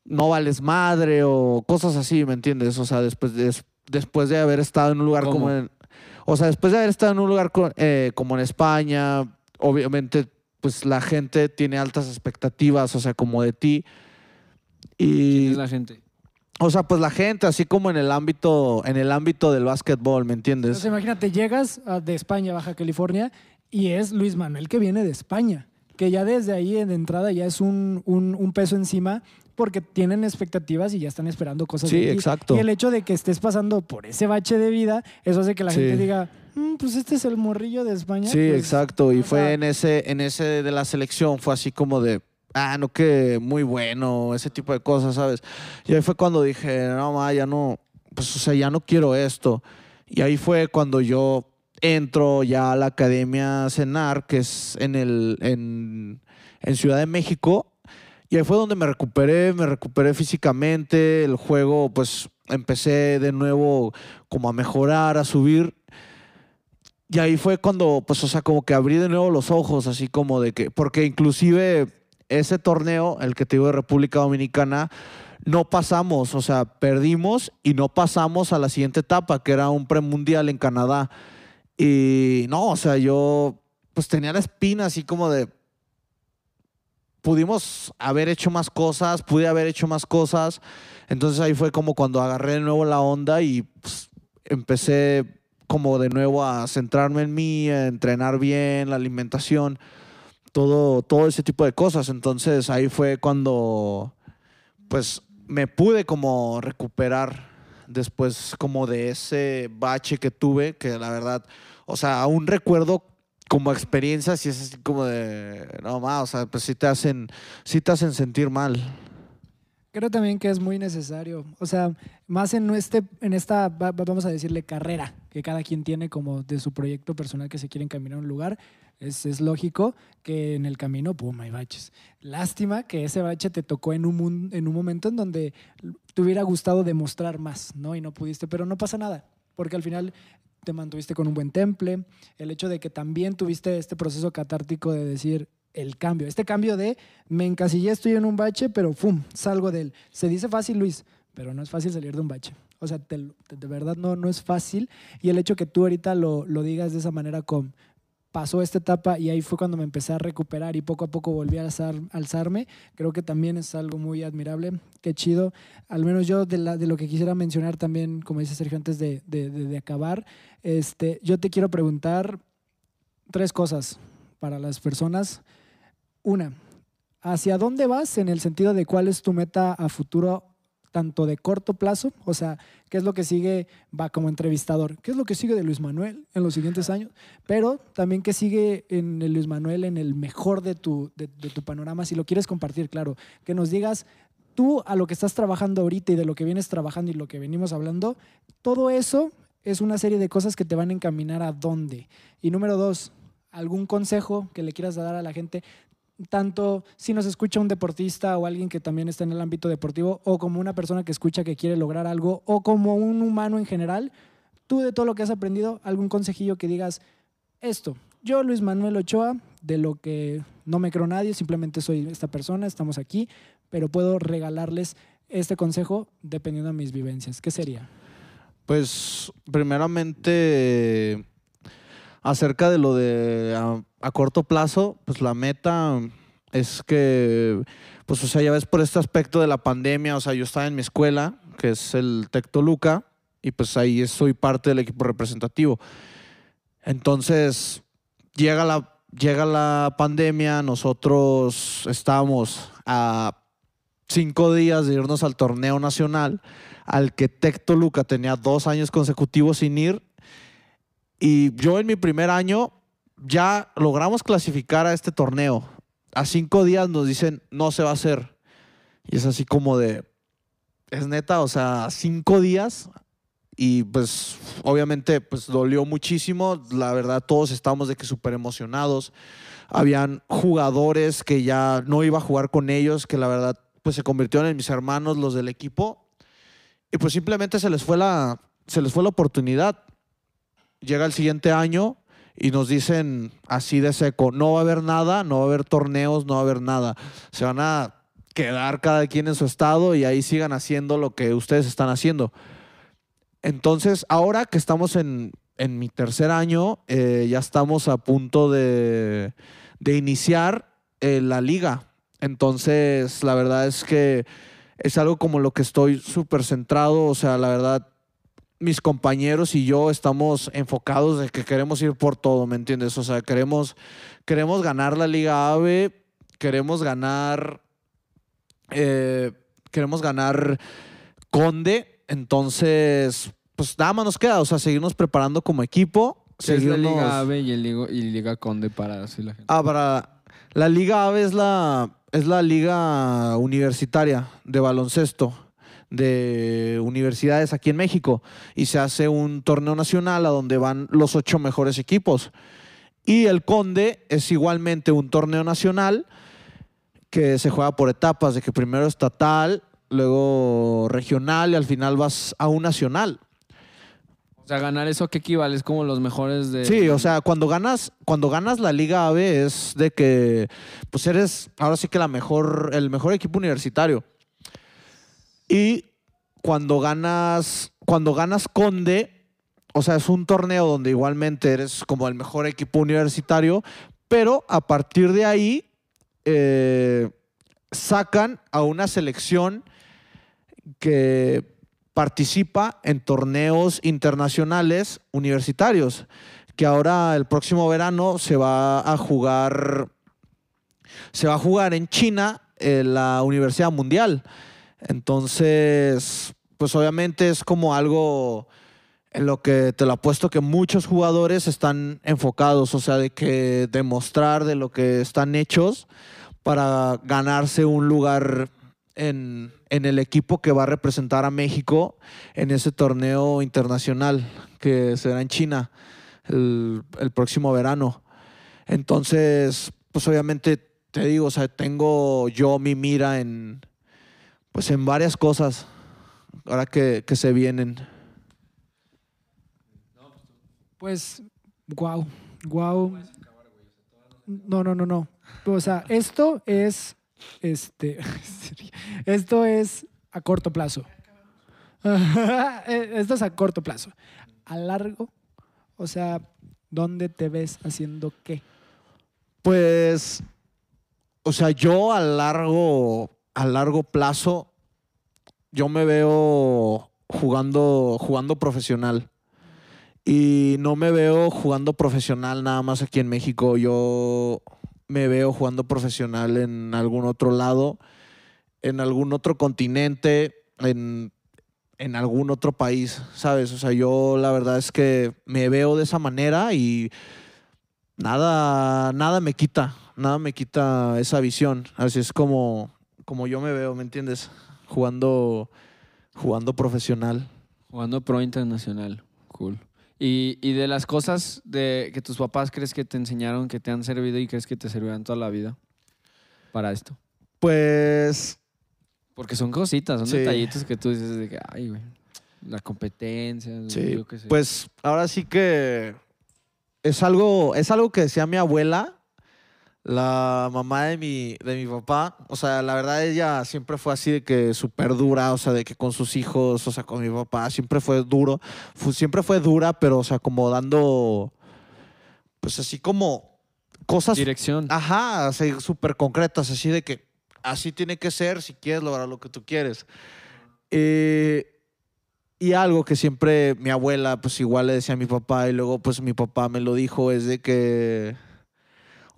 no vales madre o cosas así, ¿me entiendes? O sea, después de, después de haber estado en un lugar como en, o sea, después de haber estado en un lugar eh, como en España, obviamente, pues la gente tiene altas expectativas, o sea, como de ti. Y ¿Quién es la gente? O sea, pues la gente, así como en el ámbito, en el ámbito del básquetbol, ¿me entiendes? Entonces, imagínate, llegas de España a Baja California y es Luis Manuel que viene de España, que ya desde ahí de entrada ya es un, un, peso encima porque tienen expectativas y ya están esperando cosas. Sí, exacto. Y el hecho de que estés pasando por ese bache de vida, eso hace que la gente diga, "Mm, pues este es el morrillo de España. Sí, pues, exacto. Y o fue sea, en ese, en ese de la selección, fue así como de, ah, no, que muy bueno, ese tipo de cosas, ¿sabes? Y ahí fue cuando dije, no, ma, ya no, pues, o sea, ya no quiero esto. Y ahí fue cuando yo entro ya a la Academia Cenar, que es en, el, en, en Ciudad de México. Y ahí fue donde me recuperé, me recuperé físicamente, el juego, pues empecé de nuevo como a mejorar, a subir. Y ahí fue cuando, pues, o sea, como que abrí de nuevo los ojos, así como de que, porque inclusive ese torneo, el que te digo de República Dominicana, no pasamos, o sea, perdimos y no pasamos a la siguiente etapa, que era un premundial en Canadá. Y no, o sea, yo pues tenía la espina así como de, pudimos haber hecho más cosas, pude haber hecho más cosas. Entonces ahí fue como cuando agarré de nuevo la onda y pues, empecé como de nuevo a centrarme en mí, a entrenar bien, la alimentación, todo, todo ese tipo de cosas. Entonces ahí fue cuando pues me pude como recuperar después como de ese bache que tuve, que la verdad, o sea, aún recuerdo como experiencias y es así como de, no más, o sea, pues sí te hacen, sí te hacen sentir mal. Creo también que es muy necesario. O sea, más en, este, en esta, va- va- vamos a decirle, carrera que cada quien tiene como de su proyecto personal que se quiere encaminar a un lugar. Es, es lógico que en el camino, pum, hay baches. Lástima que ese bache te tocó en un, en un momento en donde te hubiera gustado demostrar más, ¿no? Y no pudiste, pero no pasa nada, porque al final te mantuviste con un buen temple. El hecho de que también tuviste este proceso catártico de decir el cambio, este cambio de me encasillé, estoy en un bache, pero ¡fum! salgo de él. Se dice fácil, Luis, pero no es fácil salir de un bache. O sea, te de verdad no, no es fácil. Y el hecho que tú ahorita lo, lo digas de esa manera con pasó esta etapa y ahí fue cuando me empecé a recuperar y poco a poco volví a alzar- alzarme, creo que también es algo muy admirable. Qué chido. Al menos yo de, la- de lo que quisiera mencionar también, como dice Sergio antes de- de- de acabar, este, yo te quiero preguntar tres cosas para las personas. Una, ¿hacia dónde vas en el sentido de cuál es tu meta a futuro, tanto de corto plazo? O sea, ¿qué es lo que sigue? Va como entrevistador. ¿Qué es lo que sigue de Luis Manuel en los siguientes años? Pero también qué sigue en el Luis Manuel en el mejor de tu, de, de tu panorama, si lo quieres compartir, claro. Que nos digas tú a lo que estás trabajando ahorita y de lo que vienes trabajando y lo que venimos hablando, todo eso es una serie de cosas que te van a encaminar a dónde. Y número dos, algún consejo que le quieras dar a la gente, tanto si nos escucha un deportista o alguien que también está en el ámbito deportivo, o como una persona que escucha que quiere lograr algo, o como un humano en general, tú de todo lo que has aprendido, algún consejillo que digas, esto, yo Luis Manuel Ochoa, de lo que no me creo nadie, simplemente soy esta persona, estamos aquí, pero puedo regalarles este consejo dependiendo de mis vivencias. ¿Qué sería? Pues primeramente acerca de lo de a, corto plazo, pues la meta es que, pues o sea, ya ves por este aspecto de la pandemia, o sea, yo estaba en mi escuela, que es el Tec Toluca, y pues ahí soy parte del equipo representativo. Entonces, llega la, llega la pandemia, nosotros estábamos a cinco días de irnos al torneo nacional, al que Tec Toluca tenía dos años consecutivos sin ir. Y yo en mi primer año ya logramos clasificar a este torneo. A cinco días nos dicen, no se va a hacer. Y es así como de, es neta, o sea, cinco días. Y pues obviamente pues dolió muchísimo. La verdad, todos estábamos de que súper emocionados. Habían jugadores que ya no iba a jugar con ellos, que la verdad pues se convirtieron en mis hermanos, los del equipo. Y pues simplemente se les fue la, se les fue la oportunidad. Llega el siguiente año y nos dicen así de seco, no va a haber nada, no va a haber torneos, no va a haber nada. Se van a quedar cada quien en su estado y ahí sigan haciendo lo que ustedes están haciendo. Entonces, ahora que estamos en, en mi tercer año, eh, ya estamos a punto de, de iniciar eh, la liga. Entonces, la verdad es que es algo como lo que estoy súper centrado. O sea, la verdad, mis compañeros y yo estamos enfocados de que queremos ir por todo, ¿me entiendes? O sea, queremos, queremos ganar la Liga AVE, queremos ganar, eh, queremos ganar Conde. Entonces, pues nada más nos queda, o sea, seguirnos preparando como equipo ¿Qué es la Liga AVE y, el Liga, y Liga Conde para así la gente? Ah, para la Liga AVE es la, es la liga universitaria de baloncesto de universidades aquí en México y se hace un torneo nacional a donde van los ocho mejores equipos. Y el Conde es igualmente un torneo nacional que se juega por etapas, de que primero estatal, luego regional y al final vas a un nacional. O sea, ganar eso que equivale es como los mejores de. Sí, o sea, cuando ganas, cuando ganas la Liga AVE es de que pues eres ahora sí que la mejor, el mejor equipo universitario. Y cuando ganas, cuando ganas Conde, o sea, es un torneo donde igualmente eres como el mejor equipo universitario, pero a partir de ahí eh, sacan a una selección que participa en torneos internacionales universitarios, que ahora el próximo verano se va a jugar, se va a jugar en China, en la Universidad Mundial. Entonces, pues obviamente es como algo en lo que te lo apuesto que muchos jugadores están enfocados, o sea, de que demostrar de lo que están hechos para ganarse un lugar en, en el equipo que va a representar a México en ese torneo internacional que será en China el, el próximo verano. Entonces, pues obviamente te digo, o sea, tengo yo mi mira en, pues en varias cosas ahora que, que se vienen. Pues, wow, wow. No, no, no, no. O sea, esto es, este, esto es a corto plazo. esto es a corto plazo. A largo, o sea, ¿dónde te ves haciendo qué? Pues, o sea, yo a largo, a largo plazo, yo me veo jugando, jugando profesional. Y no me veo jugando profesional nada más aquí en México. Yo me veo jugando profesional en algún otro lado, en algún otro continente, en, en algún otro país, ¿sabes? O sea, yo la verdad es que me veo de esa manera y nada, nada me quita, nada me quita esa visión. Así es como, como yo me veo, ¿me entiendes? Jugando, jugando profesional. Jugando pro internacional. Cool. Y, y de las cosas de que tus papás crees que te enseñaron, que te han servido y crees que te servirán toda la vida para esto. Pues Porque son cositas, son Sí. detallitos que tú dices de que, ay, güey, la competencia, Sí, yo qué sé. Pues ahora sí que es algo, es algo que decía mi abuela, la mamá de mi, de mi papá. O sea, la verdad ella siempre fue así de que súper dura, o sea, de que con sus hijos, o sea, con mi papá, siempre fue duro. Fu- siempre fue dura, pero, o sea, como dando, pues así como cosas Dirección. Ajá, así súper concretas, así de que así tiene que ser si quieres lograr lo que tú quieres. Eh, y algo que siempre mi abuela, pues igual le decía a mi papá y luego pues mi papá me lo dijo, es de que,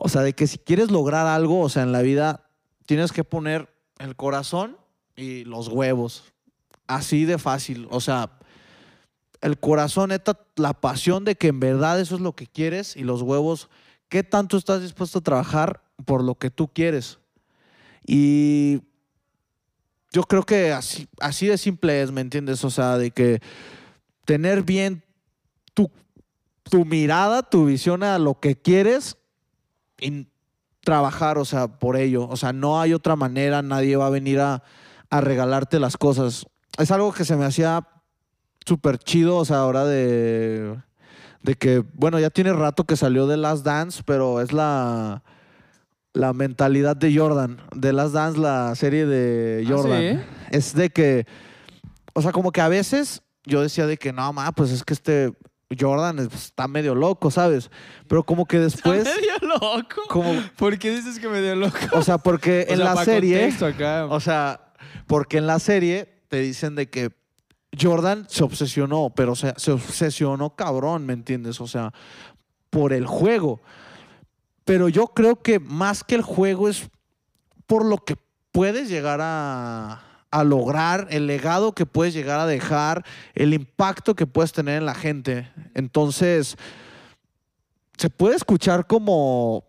o sea, de que si quieres lograr algo, o sea, en la vida tienes que poner el corazón y los huevos. Así de fácil, o sea, el corazón, neta, la pasión de que en verdad eso es lo que quieres y los huevos ¿Qué tanto estás dispuesto a trabajar por lo que tú quieres? Y yo creo que así, así de simple es, ¿me entiendes? O sea, de que tener bien tu, tu mirada, tu visión a lo que quieres y trabajar, o sea, por ello. O sea, no hay otra manera, nadie va a venir a, a regalarte las cosas. Es algo que se me hacía súper chido, o sea, ahora de de que, bueno, ya tiene rato que salió de Last Dance, pero es la, la mentalidad de Jordan. De Last Dance, la serie de Ah, Jordan. ¿sí? Es de que, o sea, como que a veces yo decía de que, no, ma, pues es que este Jordan es- está medio loco, ¿sabes? Pero como que después, medio loco. como, ¿Por qué dices que medio loco? o sea, porque O en sea, la serie... acá. O sea, porque en la serie te dicen de que Jordan se obsesionó, pero se obsesionó cabrón, ¿me entiendes? O sea, por el juego. Pero yo creo que más que el juego es por lo que puedes llegar a, a lograr, el legado que puedes llegar a dejar, el impacto que puedes tener en la gente. Entonces, se puede escuchar como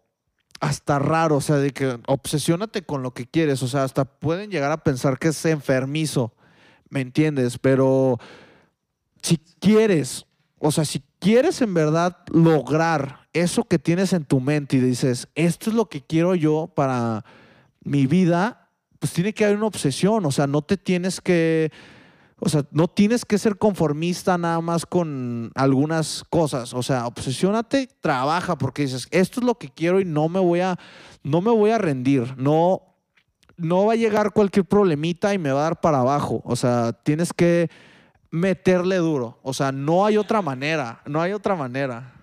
hasta raro, o sea, de que obsesiónate con lo que quieres, o sea, hasta pueden llegar a pensar que es enfermizo, ¿me entiendes? Pero si quieres, o sea, si quieres en verdad lograr eso que tienes en tu mente y dices, esto es lo que quiero yo para mi vida, pues tiene que haber una obsesión, o sea, no te tienes que o sea, no tienes que ser conformista nada más con algunas cosas. O sea, obsesiónate, trabaja, porque dices, esto es lo que quiero y no me voy a, no me voy a rendir. No, no va a llegar cualquier problemita y me va a dar para abajo. O sea, tienes que meterle duro. O sea, no hay otra manera. No hay otra manera.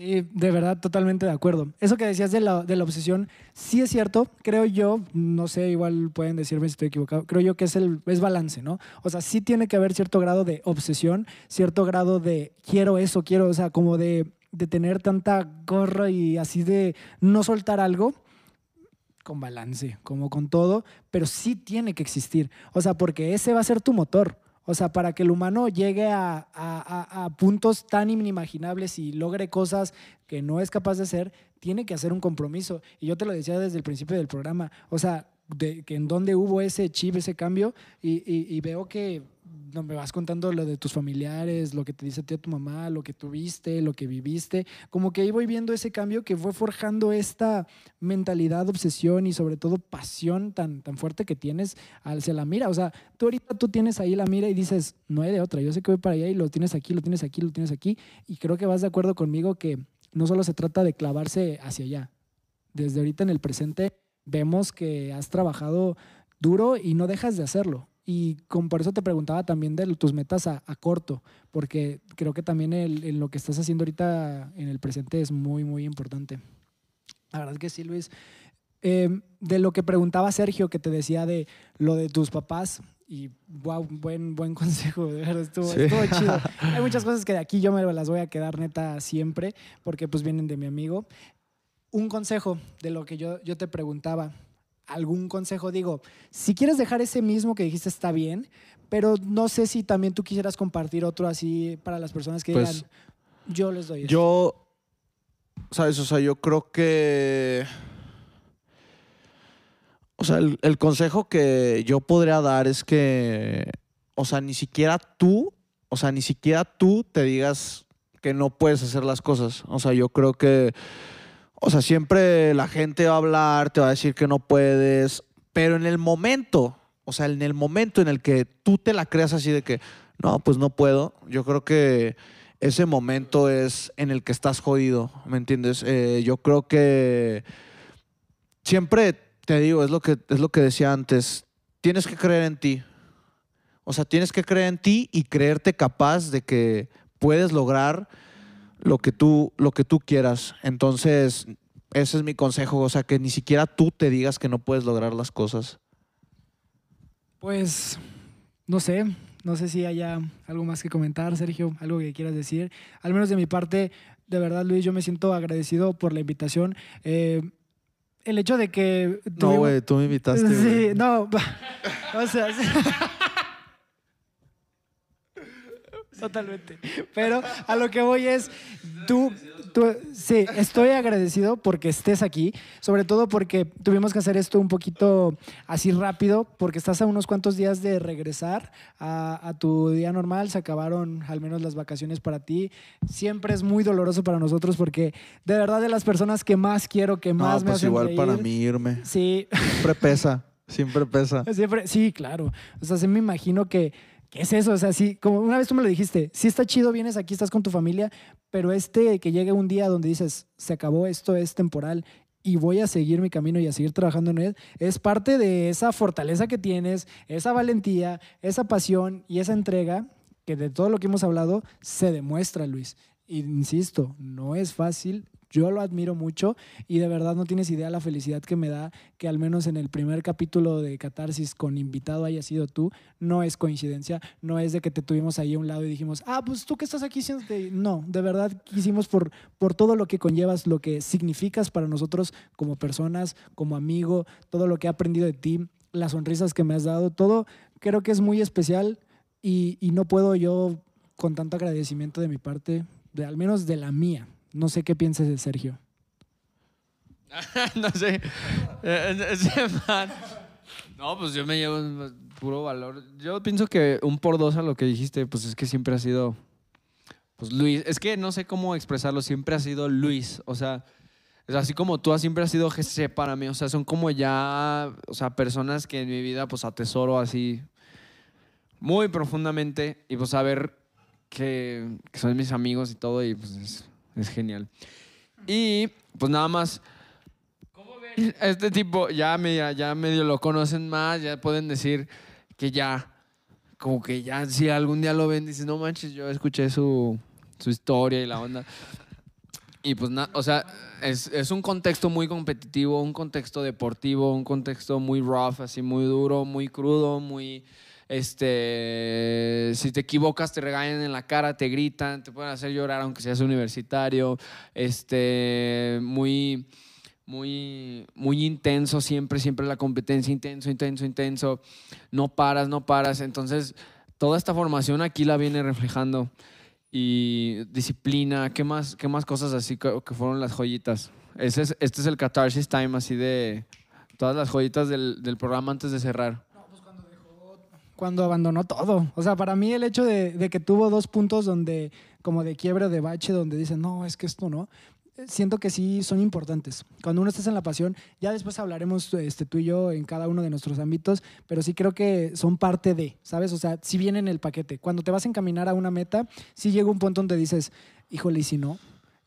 Sí, de verdad, totalmente de acuerdo. Eso que decías de la, obsesión, sí es cierto, creo yo, no sé, igual pueden decirme si estoy equivocado, creo yo que es el es balance, ¿no? O sea, sí tiene que haber cierto grado de obsesión, cierto grado de quiero eso, quiero, o sea, como de, de tener tanta gorra y así de no soltar algo con balance, como con todo, pero sí tiene que existir, o sea, porque ese va a ser tu motor. O sea, para que el humano llegue a, puntos tan inimaginables y logre cosas que no es capaz de hacer, tiene que hacer un compromiso. Y yo te lo decía desde el principio del programa. O sea, de, que en dónde hubo ese chip, ese cambio, y veo que no, me vas contando lo de tus familiares, lo que te dice a ti a tu mamá, lo que tuviste, lo que viviste. Como que ahí voy viendo ese cambio que fue forjando esta mentalidad, obsesión y sobre todo pasión tan, tan fuerte que tienes hacia la mira. O sea, tú ahorita tú tienes ahí la mira y dices, no hay de otra. Yo sé que voy para allá y lo tienes aquí, lo tienes aquí, lo tienes aquí. Y creo que vas de acuerdo conmigo que no solo se trata de clavarse hacia allá. Desde ahorita en el presente vemos que has trabajado duro y no dejas de hacerlo. Y con, por eso te preguntaba también de tus metas a, corto, porque creo que también el, lo que estás haciendo ahorita en el presente es muy, muy importante. La verdad que sí, Luis. Em, de lo que preguntaba Sergio, que te decía de lo de tus papás, y wow, buen, buen consejo, de verdad, estuvo, estuvo chido. Hay muchas cosas que de aquí yo me las voy a quedar neta siempre, porque pues vienen de mi amigo. Un consejo de lo que yo, yo te preguntaba, algún consejo. Digo, si quieres dejar ese mismo que dijiste está bien, pero no sé si también tú quisieras compartir otro así para las personas que pues, digan, yo les doy. Yo, sabes, o sea, yo creo que... O sea, el, el consejo que yo podría dar es que, o sea, ni siquiera tú, o sea, ni siquiera tú te digas que no puedes hacer las cosas. O sea, yo creo que o sea, siempre la gente va a hablar, te va a decir que no puedes, pero en el momento, o sea, en el momento en el que tú te la creas así de que, no, pues no puedo, yo creo que ese momento es en el que estás jodido, ¿me entiendes? Eh, yo creo que siempre te digo, es lo, que, es lo que decía antes, tienes que creer en ti. O sea, tienes que creer en ti y creerte capaz de que puedes lograr lo que tú, lo que tú quieras. Entonces, ese es mi consejo, o sea, que ni siquiera tú te digas que no puedes lograr las cosas. Pues, no sé, no sé si haya algo más que comentar, Sergio, algo que quieras decir. Al menos de mi parte, de verdad, Luis, yo me siento agradecido por la invitación. Eh, el hecho de que... No, güey, tú me invitaste. Sí, no, o sea... Totalmente. Pero a lo que voy es, tú, tú, sí, estoy agradecido porque estés aquí, sobre todo porque tuvimos que hacer esto un poquito así rápido, porque estás a unos cuantos días de regresar a, tu día normal, se acabaron al menos las vacaciones para ti. Siempre es muy doloroso para nosotros porque de verdad de las personas que más quiero, que más me pues hacen igual para mí irme. Sí. Siempre pesa. Siempre pesa. Siempre, sí, claro. O sea, se me imagino que ¿qué es eso? O sea, sí, como una vez tú me lo dijiste, sí está chido, vienes aquí, estás con tu familia, pero este que llegue un día donde dices, se acabó esto, es temporal y voy a seguir mi camino y a seguir trabajando en él, es parte de esa fortaleza que tienes, esa valentía, esa pasión y esa entrega que de todo lo que hemos hablado se demuestra, Luis. Insisto, no es fácil, yo lo admiro mucho y de verdad no tienes idea la felicidad que me da que al menos en el primer capítulo de Catarsis con invitado haya sido tú. No es coincidencia, no es de que te tuvimos ahí a un lado y dijimos, ah, pues tú que estás aquí No, de verdad quisimos por, por todo lo que conllevas, lo que significas para nosotros como personas, como amigo, todo lo que he aprendido de ti, las sonrisas que me has dado, todo creo que es muy especial y, y no puedo yo con tanto agradecimiento de mi parte, de, al menos de la mía, No sé qué pienses de Sergio. no sé. Eh, ese man. No, pues yo me llevo puro valor. Yo pienso que un por dos a lo que dijiste, pues es que siempre ha sido. Pues Luis. Es que no sé cómo expresarlo. Siempre ha sido Luis. O sea, así como tú siempre has sido GC para mí. O sea, son como ya. O sea, personas que en mi vida, pues atesoro así. Muy profundamente. Y pues saber que, que son mis amigos y todo. Y pues es, es genial. Y pues nada más. Este tipo ya, media, ya medio lo conocen más, ya pueden decir que ya, como que ya, si algún día lo ven, dicen, no manches, yo escuché su, su historia y la onda. Y pues nada, o sea, es, es, un contexto muy competitivo, un contexto deportivo, un contexto muy rough, así muy duro, muy crudo, muy, este, si te equivocas te regañan en la cara, te gritan, te pueden hacer llorar aunque seas universitario, este, muy muy, muy intenso, siempre, siempre la competencia, intenso, intenso, intenso, no paras, no paras. Entonces, toda esta formación aquí la viene reflejando. Y disciplina, ¿qué más, qué más cosas así que, fueron las joyitas? Este es el catharsis time, así de todas las joyitas del programa antes de cerrar. Cuando abandonó todo. O sea, para mí el hecho de, que tuvo dos puntos donde, como de quiebre de bache, donde dicen, no, es que esto no, siento que sí son importantes. Cuando uno está en la pasión, ya después hablaremos este, tú y yo en cada uno de nuestros ámbitos, pero sí creo que son parte de, ¿sabes? O sea, si viene en el paquete. Cuando te vas a encaminar a una meta, sí llega un punto donde dices, híjole, ¿y si no?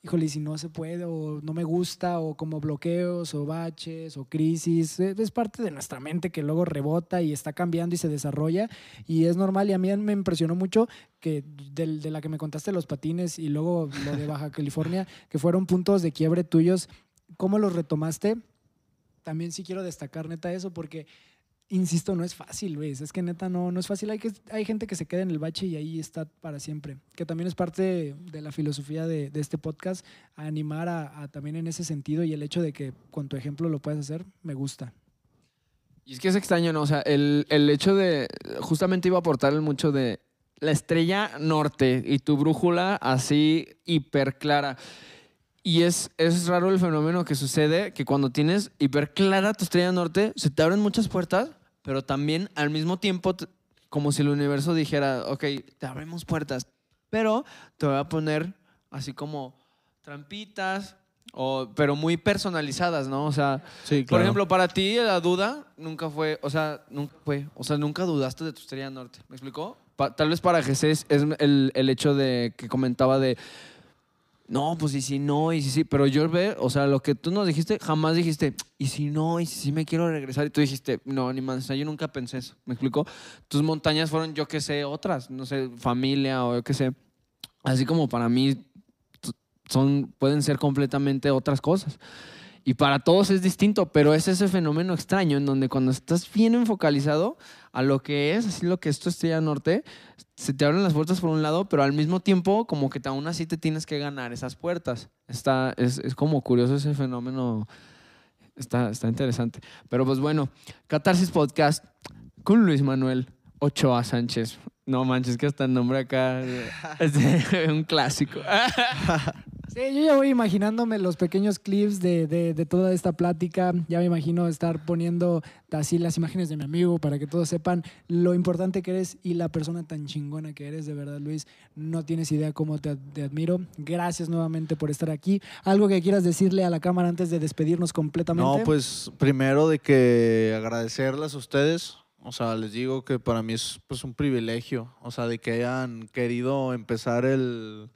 Híjole, si no se puede, o no me gusta, o como bloqueos, o baches, o crisis, eh, es parte de nuestra mente que luego rebota y está cambiando y se desarrolla, y es normal, y a mí me impresionó mucho que de la que me contaste los patines y luego lo de Baja California, que fueron puntos de quiebre tuyos, ¿cómo los retomaste? También sí quiero destacar neta eso, porque insisto, no es fácil, Luis. Es que neta no, no es fácil. Hay, que, hay gente que se queda en el bache y ahí está para siempre. Que también es parte de, la filosofía de, este podcast, animar a, también en ese sentido y el hecho de que con tu ejemplo lo puedes hacer, me gusta. Y es que es extraño, ¿no? O sea, el, el hecho de, justamente iba a aportar mucho de la estrella norte y tu brújula así hiper clara. Y es, es raro el fenómeno que sucede, que cuando tienes hiper clara tu estrella norte, se te abren muchas puertas, pero también al mismo tiempo, como si el universo dijera, ok, te abrimos puertas, pero te voy a poner así como trampitas, o, pero muy personalizadas, ¿no? O sea, por ejemplo, para ti la duda nunca fue, o sea, nunca fue, o sea, nunca dudaste de tu estrella norte, ¿me explicó? tal vez para Jesús es el, el hecho de que comentaba de no, pues y si no, y si sí, pero yo ve, o sea, lo que tú nos dijiste, jamás dijiste, y si no, y si sí me quiero regresar, y tú dijiste, no, ni más, yo nunca pensé eso, ¿me explico? Tus montañas fueron, yo qué sé, otras, no sé, familia o yo qué sé, así como para mí son, pueden ser completamente otras cosas. Y para todos es distinto, pero es ese fenómeno extraño en donde cuando estás bien enfocalizado a lo que es, así lo que esto Estrella Norte, se te abren las puertas por un lado, pero al mismo tiempo como que aún así te tienes que ganar esas puertas. Está, es, es como curioso ese fenómeno, está, está interesante. Pero pues bueno, Catarsis Podcast con Luis Manuel Ochoa Sánchez. No manches, que hasta el nombre acá es un clásico. Sí, yo ya voy imaginándome los pequeños clips de, de, toda esta plática. Ya me imagino estar poniendo así las imágenes de mi amigo para que todos sepan lo importante que eres y la persona tan chingona que eres, de verdad, Luis. No tienes idea cómo te, te admiro. Gracias nuevamente por estar aquí. ¿Algo que quieras decirle a la cámara antes de despedirnos completamente? No, pues primero de que agradecerles a ustedes. O sea, les digo que para mí es pues, un privilegio. O sea, de que hayan querido empezar el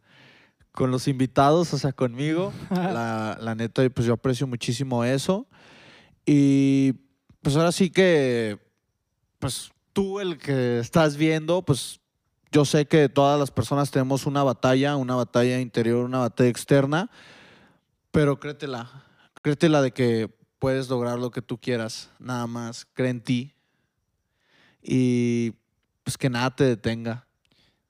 con los invitados, o sea, conmigo. la, la neta, pues yo aprecio muchísimo eso. Y pues ahora sí que, pues tú el que estás viendo, pues yo sé que todas las personas tenemos una batalla, una batalla interior, una batalla externa, pero créetela, créetela de que puedes lograr lo que tú quieras, nada más, cree en ti y pues que nada te detenga.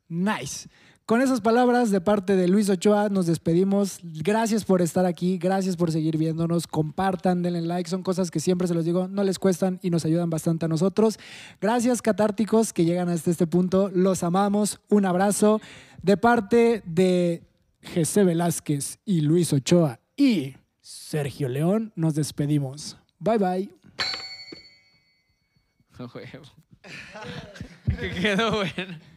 Nice. Con esas palabras de parte de Luis Ochoa nos despedimos. Gracias por estar aquí, gracias por seguir viéndonos. Compartan, denle like, son cosas que siempre se los digo, no les cuestan y nos ayudan bastante a nosotros. Gracias catárticos que llegan hasta este punto, los amamos. Un abrazo de parte de José Velázquez y Luis Ochoa y Sergio León, nos despedimos. Bye bye. Quedó bueno.